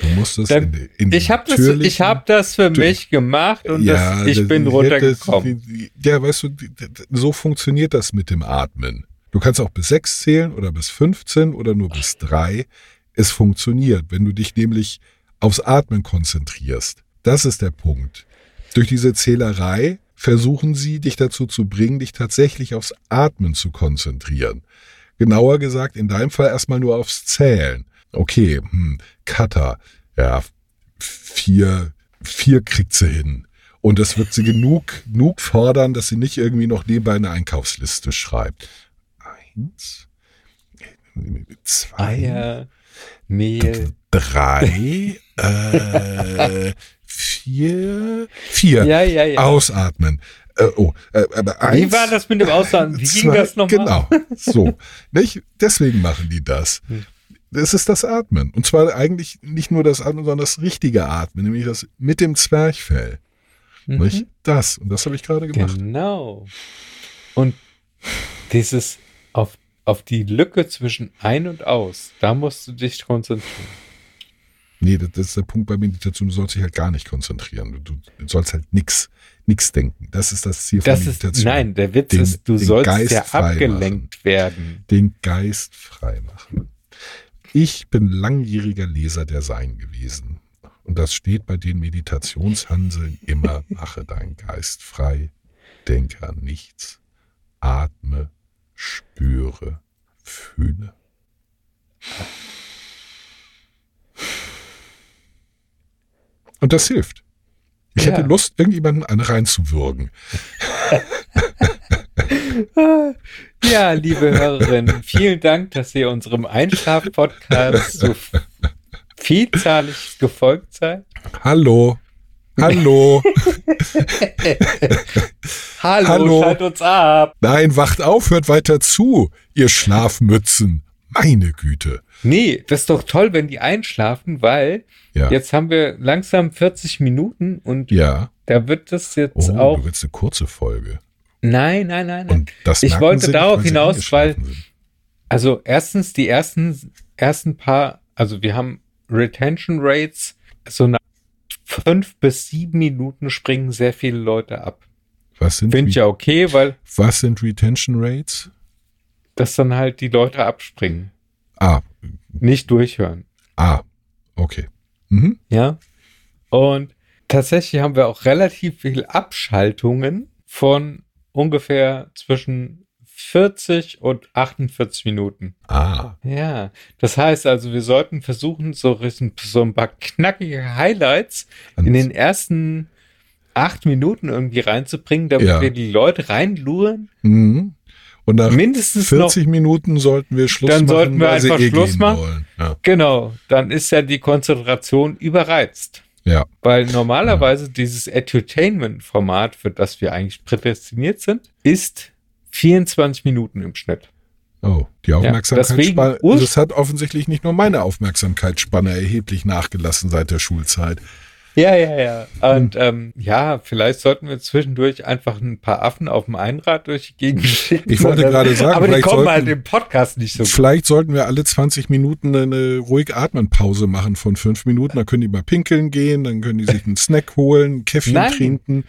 Du musst es Dann- in, die- in Ich habe das, ich hab das für mich gemacht und das, ich das- bin das- runtergekommen. Ja, weißt du, so funktioniert das mit dem Atmen. Du kannst auch bis sechs zählen oder bis 15 oder nur bis drei. Es funktioniert, wenn du dich nämlich aufs Atmen konzentrierst. Das ist der Punkt. Durch diese Zählerei versuchen sie, dich dazu zu bringen, dich tatsächlich aufs Atmen zu konzentrieren. Genauer gesagt, in deinem Fall erstmal nur aufs Zählen. Okay, hm, Cutter, ja, vier, vier kriegt sie hin. Und das wird sie genug, genug fordern, dass sie nicht irgendwie noch nebenbei eine Einkaufsliste schreibt. Eins, zwei, Eier, Mehl. drei, äh, vier, vier. Ja, ja, ja. Ausatmen. Äh, oh, äh, aber Wie eins, war das mit dem Ausland? Wie ging zwei- das nochmal? Genau, so. nicht? Deswegen machen die das. Hm. Das ist das Atmen. Und zwar eigentlich nicht nur das Atmen, sondern das richtige Atmen, nämlich das mit dem Zwerchfell. Nicht? Mhm. Das. Und das habe ich gerade gemacht. Genau. Und dieses auf, auf die Lücke zwischen ein und aus, da musst du dich konzentrieren. Nee, das, das ist der Punkt bei Meditation. Du sollst dich halt gar nicht konzentrieren. Du, du sollst halt nix, nix denken. Das ist das Ziel von Das ist, Meditation. nein, der Witz Den- ist, du sollst Geist ja abgelenkt werden. Den Geist frei machen. Ich bin langjähriger Leser der Sein gewesen. Und das steht bei den Meditationshanseln immer, mache deinen Geist frei, denke an nichts, atme, spüre, fühle. Und das hilft. Ich Ja. hätte Lust, irgendjemanden an reinzuwürgen. Ja, liebe Hörerinnen, vielen Dank, dass ihr unserem Einschlaf-Podcast so vielzahlig gefolgt seid. Hallo. Hallo. Hallo, Hallo. schalt uns ab. Nein, wacht auf, hört weiter zu, ihr Schlafmützen. Meine Güte. Nee, das ist doch toll, wenn die einschlafen, weil Ja. jetzt haben wir langsam 40 Minuten und Ja. da wird das jetzt Oh, auch. du willst eine kurze Folge. Nein, nein, nein, nein. Und das Ich wollte nicht, darauf hinaus, weil- sind. Also erstens die ersten ersten paar, also wir haben Retention Rates, so nach fünf bis sieben Minuten springen sehr viele Leute ab. Was sind, Finde ich ja okay, weil was sind Retention Rates? Das dann halt die Leute abspringen, Ah, nicht durchhören. ah, okay. Mhm. Ja. Und tatsächlich haben wir auch relativ viel Abschaltungen von ungefähr zwischen 40 und 48 Minuten. Ah, Ja, das heißt also, wir sollten versuchen, so, ein paar knackige Highlights in den ersten acht Minuten irgendwie reinzubringen, damit Ja. wir die Leute reinluren. mhm. Und nach Mindestens 40 Minuten sollten wir Schluss Dann machen, sollten wir weil sie einfach eh Schluss machen. wollen. Ja. noch, genau, dann ist ja die Konzentration überreizt. ja. Weil normalerweise dieses Edutainment-Format, für das wir eigentlich prädestiniert sind, ist 24 Minuten im Schnitt. Oh, die Aufmerksamkeitsspanne. deswegen- das hat offensichtlich nicht nur meine Aufmerksamkeitsspanne erheblich nachgelassen seit der Schulzeit. Ja, ja, ja. Und ähm, ja, vielleicht sollten wir zwischendurch einfach ein paar Affen auf dem Einrad durch die Gegend schicken. Ich wollte gerade sagen, aber die kommen sollten- halt im Podcast nicht so gut. Vielleicht sollten wir alle 20 Minuten eine ruhig atmen Pause machen von fünf Minuten. Dann können die mal pinkeln gehen, dann können die sich einen Snack holen, ein Käffchen Nein. trinken.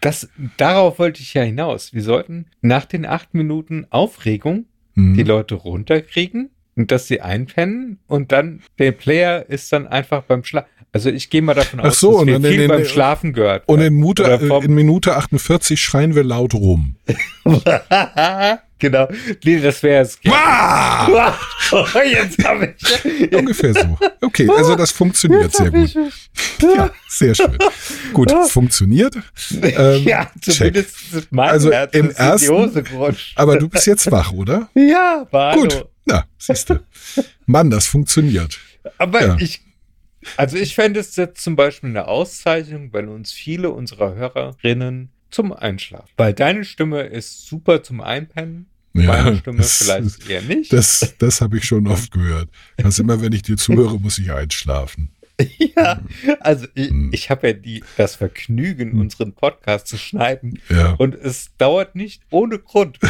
Das, darauf wollte ich ja hinaus. Wir sollten nach den acht Minuten Aufregung Hm. die Leute runterkriegen und dass sie einpennen und dann der Player ist dann einfach beim Schlafen. Also ich gehe mal davon aus, so, dass wir viel den- beim Schlafen gehört. Und in, Mute, äh, in Minute 48 schreien wir laut rum. genau. Nee, das wäre es. Jetzt habe ich. Ungefähr so. Okay, also das funktioniert sehr gut. Ja, sehr schön. Gut, funktioniert. Ähm, ja, zumindest ist mein Also Herz im ersten-. Aber du bist jetzt wach, oder? ja, war Gut. Na, siehst du. Mann, das funktioniert. Aber Ja. ich, also ich fände es jetzt zum Beispiel eine Auszeichnung, wenn uns viele unserer Hörerinnen zum Einschlafen. Weil deine Stimme ist super zum Einpennen, meine Stimme das- vielleicht eher nicht. Das, das habe ich schon oft gehört. Das immer, wenn ich dir zuhöre, muss ich einschlafen. ja, also ich, Hm. ich habe ja die, das Vergnügen, unseren Podcast zu schneiden. Ja. Und es dauert nicht ohne Grund.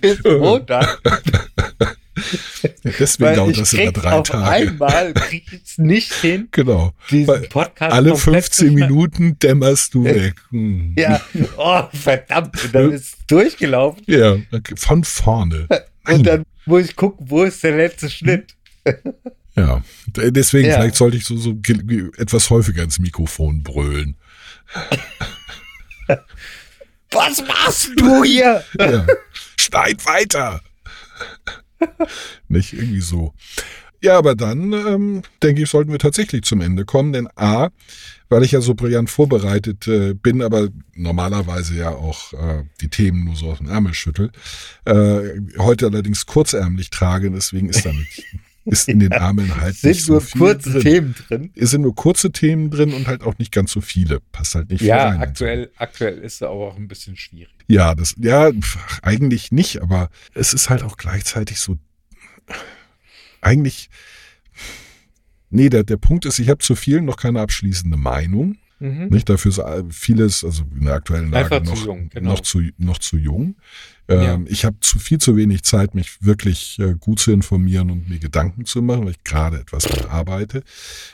Bis Montag. Bis Montag Deswegen weil dauert ich das immer drei auf Tage. einmal krieg ich es nicht hin, Genau. diesen Podcast alle komplett 15 zu schneiden. Minuten dämmerst du weg. Hm. Ja, oh, verdammt, und dann ist es durchgelaufen Ja, von vorne. Und dann muss ich gucken, wo ist der letzte Schnitt. Ja, deswegen Ja. vielleicht sollte ich so, so etwas häufiger ins Mikrofon brüllen. Was machst du hier? Ja. Schneid weiter. Nicht irgendwie so. Ja, aber dann ähm, denke ich, sollten wir tatsächlich zum Ende kommen, denn A, weil ich ja so brillant vorbereitet äh, bin, aber normalerweise ja auch äh, die Themen nur so aus dem Ärmel schüttel, äh, heute allerdings kurzärmlich trage, deswegen ist dann ist in den Ärmeln halt Sind nicht so nur kurze drin. Themen drin. Es sind nur kurze Themen drin und halt auch nicht ganz so viele. Passt halt nicht Ja, rein. aktuell, aktuell ist es aber auch ein bisschen schwierig. Ja, das, ja, pf, eigentlich nicht, aber es ist halt auch gleichzeitig so, eigentlich, nee, der, der Punkt ist, ich habe zu vielen noch keine abschließende Meinung. Mhm. Nicht dafür ist äh, vieles, also in der aktuellen Lage Einfach zu noch, jung, genau. noch, zu, noch zu jung. Ja. Ähm, Ich habe zu viel zu wenig Zeit, mich wirklich äh, gut zu informieren und mir Gedanken zu machen, weil ich gerade etwas arbeite.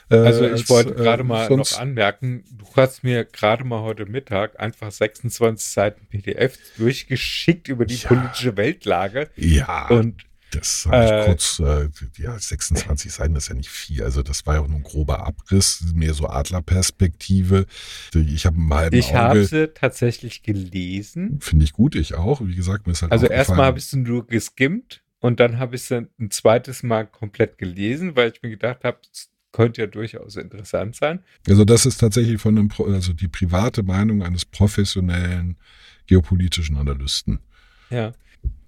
Äh, Also ich als, wollte äh, gerade mal sonst- noch anmerken, du hast mir gerade mal heute Mittag einfach 26 Seiten PDF durchgeschickt über die Ja. politische Weltlage. Ja, Und Das habe ich Äh, kurz, äh, ja, 26 Seiten das ist ja nicht viel. Also das war ja auch nur ein grober Abriss, mehr so Adlerperspektive. Ich habe einen halben ich habe sie tatsächlich gelesen. Finde ich gut, ich auch. Wie gesagt, mir ist halt Also erstmal habe ich sie nur geskimmt und dann habe ich sie ein zweites Mal komplett gelesen, weil ich mir gedacht habe, es könnte ja durchaus interessant sein. Also das ist tatsächlich von einem, also die private Meinung eines professionellen geopolitischen Analysten. Ja.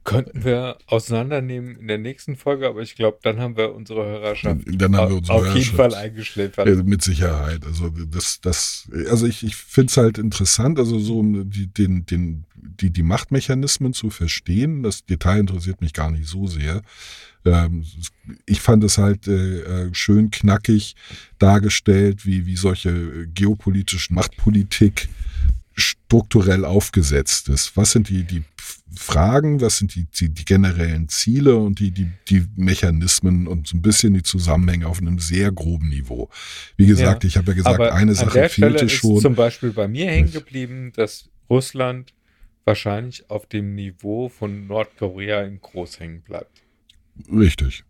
Könnten wir auseinandernehmen in der nächsten Folge, aber ich glaube, dann haben wir unsere Hörerschaft Dann haben wir unsere auf jeden Hörerschaft. Fall eingeschläfert. Ja, mit Sicherheit. Also das, das, also ich, ich finde es halt interessant, also so um die, den, den, die, die Machtmechanismen zu verstehen. Das Detail interessiert mich gar nicht so sehr. Ähm, ich fand es halt äh, äh, schön knackig dargestellt, wie, wie solche geopolitischen Machtpolitik strukturell aufgesetzt ist. Was sind die, die Fragen, was sind die, die, die generellen Ziele und die, die, die Mechanismen und so ein bisschen die Zusammenhänge auf einem sehr groben Niveau. Wie gesagt, Ja, ich habe ja gesagt, eine Sache fehlte ist schon. zum Beispiel bei mir hängen geblieben, dass Russland wahrscheinlich auf dem Niveau von Nordkorea in groß hängen bleibt. Richtig.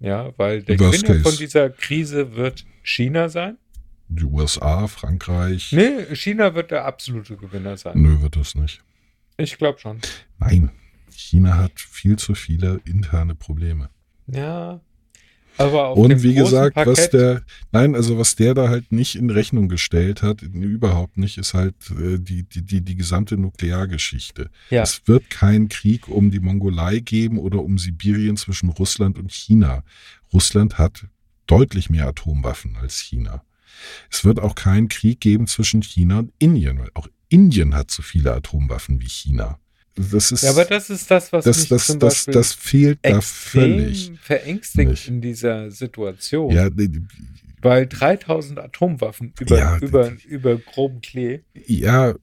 Ja, weil der Worst Gewinner von case. dieser Krise wird China sein. Die USA, Frankreich. Nee, China wird der absolute Gewinner sein. Nö, wird das nicht. Ich glaube schon. Nein. China hat viel zu viele interne Probleme. Ja. Aber auf Und wie gesagt, was Parkett- der, nein, also was der da halt nicht in Rechnung gestellt hat, überhaupt nicht, ist halt äh, die, die, die, die gesamte Nukleargeschichte. Ja. Es wird keinen Krieg um die Mongolei geben oder um Sibirien zwischen Russland und China. Russland hat deutlich mehr Atomwaffen als China. Es wird auch keinen Krieg geben zwischen China und Indien, weil auch Indien hat so viele Atomwaffen wie China. Das ist, Ja, aber das ist das, was das, mich das, zum das, Beispiel das fehlt da völlig. verängstigt nicht. in dieser Situation. Ja, Weil 3000 Atomwaffen über, Ja, über, über groben Klee. Ja,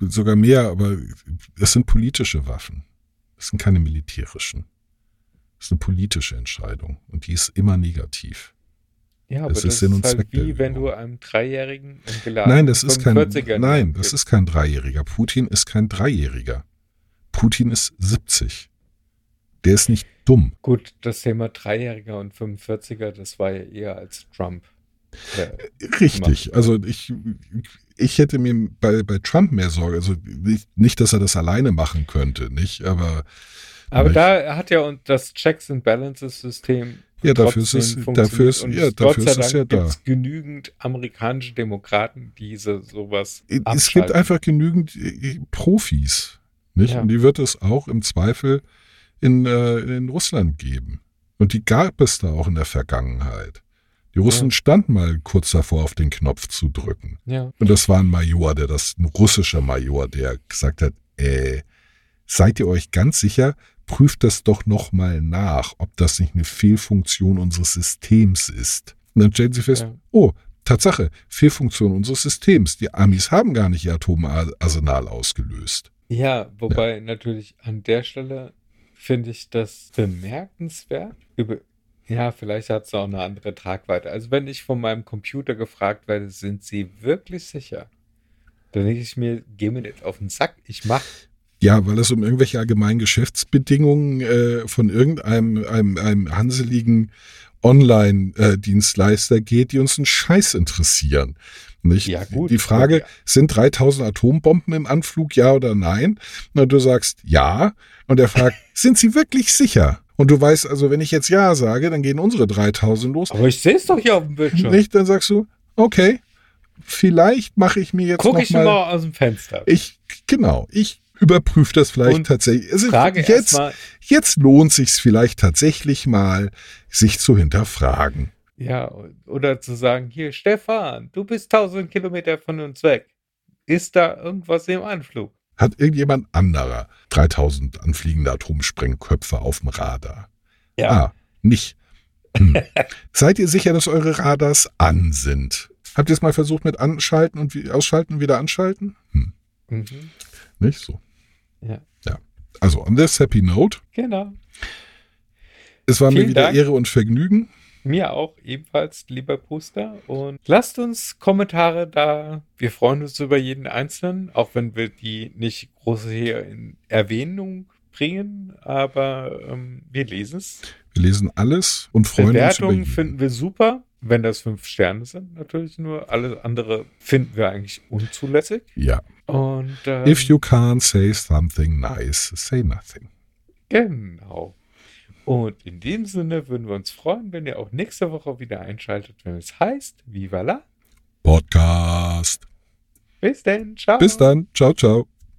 sogar mehr, aber es sind politische Waffen. Es sind keine militärischen. Es ist eine politische Entscheidung und die ist immer negativ. Ja, aber Das ist Sinn und halt Zweck wie wenn du einem Dreijährigen ein geladenen Nein, das ist kein, 45er nein, das ist kein Dreijähriger. Putin ist kein Dreijähriger. Putin ist 70. Der ist nicht dumm. Gut, das Thema Dreijähriger und 45er, das war ja eher als Trump. äh, Richtig. Also ich, ich hätte mir bei, bei Trump mehr Sorge. Also nicht, nicht, dass er das alleine machen könnte, nicht? Aber Aber ich- da hat ja und das Checks and Balances System Ja, dafür ist es- dafür ist- ja, dafür ist es ja da. gibt's genügend amerikanische Demokraten, die so, sowas es gibt einfach genügend äh, Profis, nicht? Ja. Und die wird es auch im Zweifel in, äh, in Russland geben. Und die gab es da auch in der Vergangenheit. Die Russen Ja. standen mal kurz davor, auf den Knopf zu drücken. Ja, Und das war ein Major, der das, ein russischer Major, der gesagt hat, äh, seid ihr euch ganz sicher, prüft das doch nochmal nach, ob das nicht eine Fehlfunktion unseres Systems ist. Und dann stellen sie fest, Ja. oh, Tatsache, Fehlfunktion unseres Systems. Die Amis haben gar nicht ihr Atomarsenal ausgelöst. ja wobei natürlich an der Stelle finde ich das bemerkenswert. Über, ja, vielleicht hat es auch eine andere Tragweite. Also wenn ich von meinem Computer gefragt werde, sind Sie wirklich sicher? Dann denke ich mir, geh mir nicht auf den Sack, ich mach. Ja, weil es um irgendwelche allgemeinen Geschäftsbedingungen äh, von irgendeinem einem, einem hanseligen Online-Dienstleister geht, die uns einen Scheiß interessieren. Nicht? Ja, gut. Die Frage, Ja. sind 3000 Atombomben im Anflug, ja oder nein? Na, du sagst ja. Und er fragt, sind sie wirklich sicher? Und du weißt also, wenn ich jetzt ja sage, dann gehen unsere 3000 los. Aber ich sehe es doch hier auf dem Bildschirm. Nicht? Dann sagst du, okay, vielleicht mache ich mir jetzt Guck noch ich mal, immer aus dem Fenster. ich, genau, ich überprüfe das vielleicht Und tatsächlich. Also Frage jetzt, erstmal, jetzt lohnt sich's vielleicht tatsächlich mal, sich zu hinterfragen. ja, oder zu sagen, hier, Stefan, du bist 1000 Kilometer von uns weg. Ist da irgendwas im Anflug? Hat irgendjemand anderer 3000 anfliegende Atomsprengköpfe auf dem Radar? Ah, nicht. Hm. Seid ihr sicher, dass eure Radars an sind? Habt ihr es mal versucht mit anschalten und wie, ausschalten und wieder anschalten? Hm. Mhm. Nicht so. Ja. Ja. Also, on this happy note, Genau. es war mir Vielen wieder Dank. Ehre und Vergnügen. Mir auch ebenfalls, lieber Puster. Und lasst uns Kommentare da. Wir freuen uns über jeden Einzelnen, auch wenn wir die nicht groß hier in Erwähnung bringen. Aber ähm, wir lesen es. Wir lesen alles und freuen uns Bewertungen über jeden. finden wir super, wenn das fünf Sterne sind, natürlich nur. Alles andere finden wir eigentlich unzulässig. Ja. Und ähm, If you can't say something nice, say nothing. genau. Und in dem Sinne würden wir uns freuen, wenn ihr auch nächste Woche wieder einschaltet, wenn es heißt, Viva la. Podcast. Bis denn. Ciao. Bis dann. Ciao, ciao.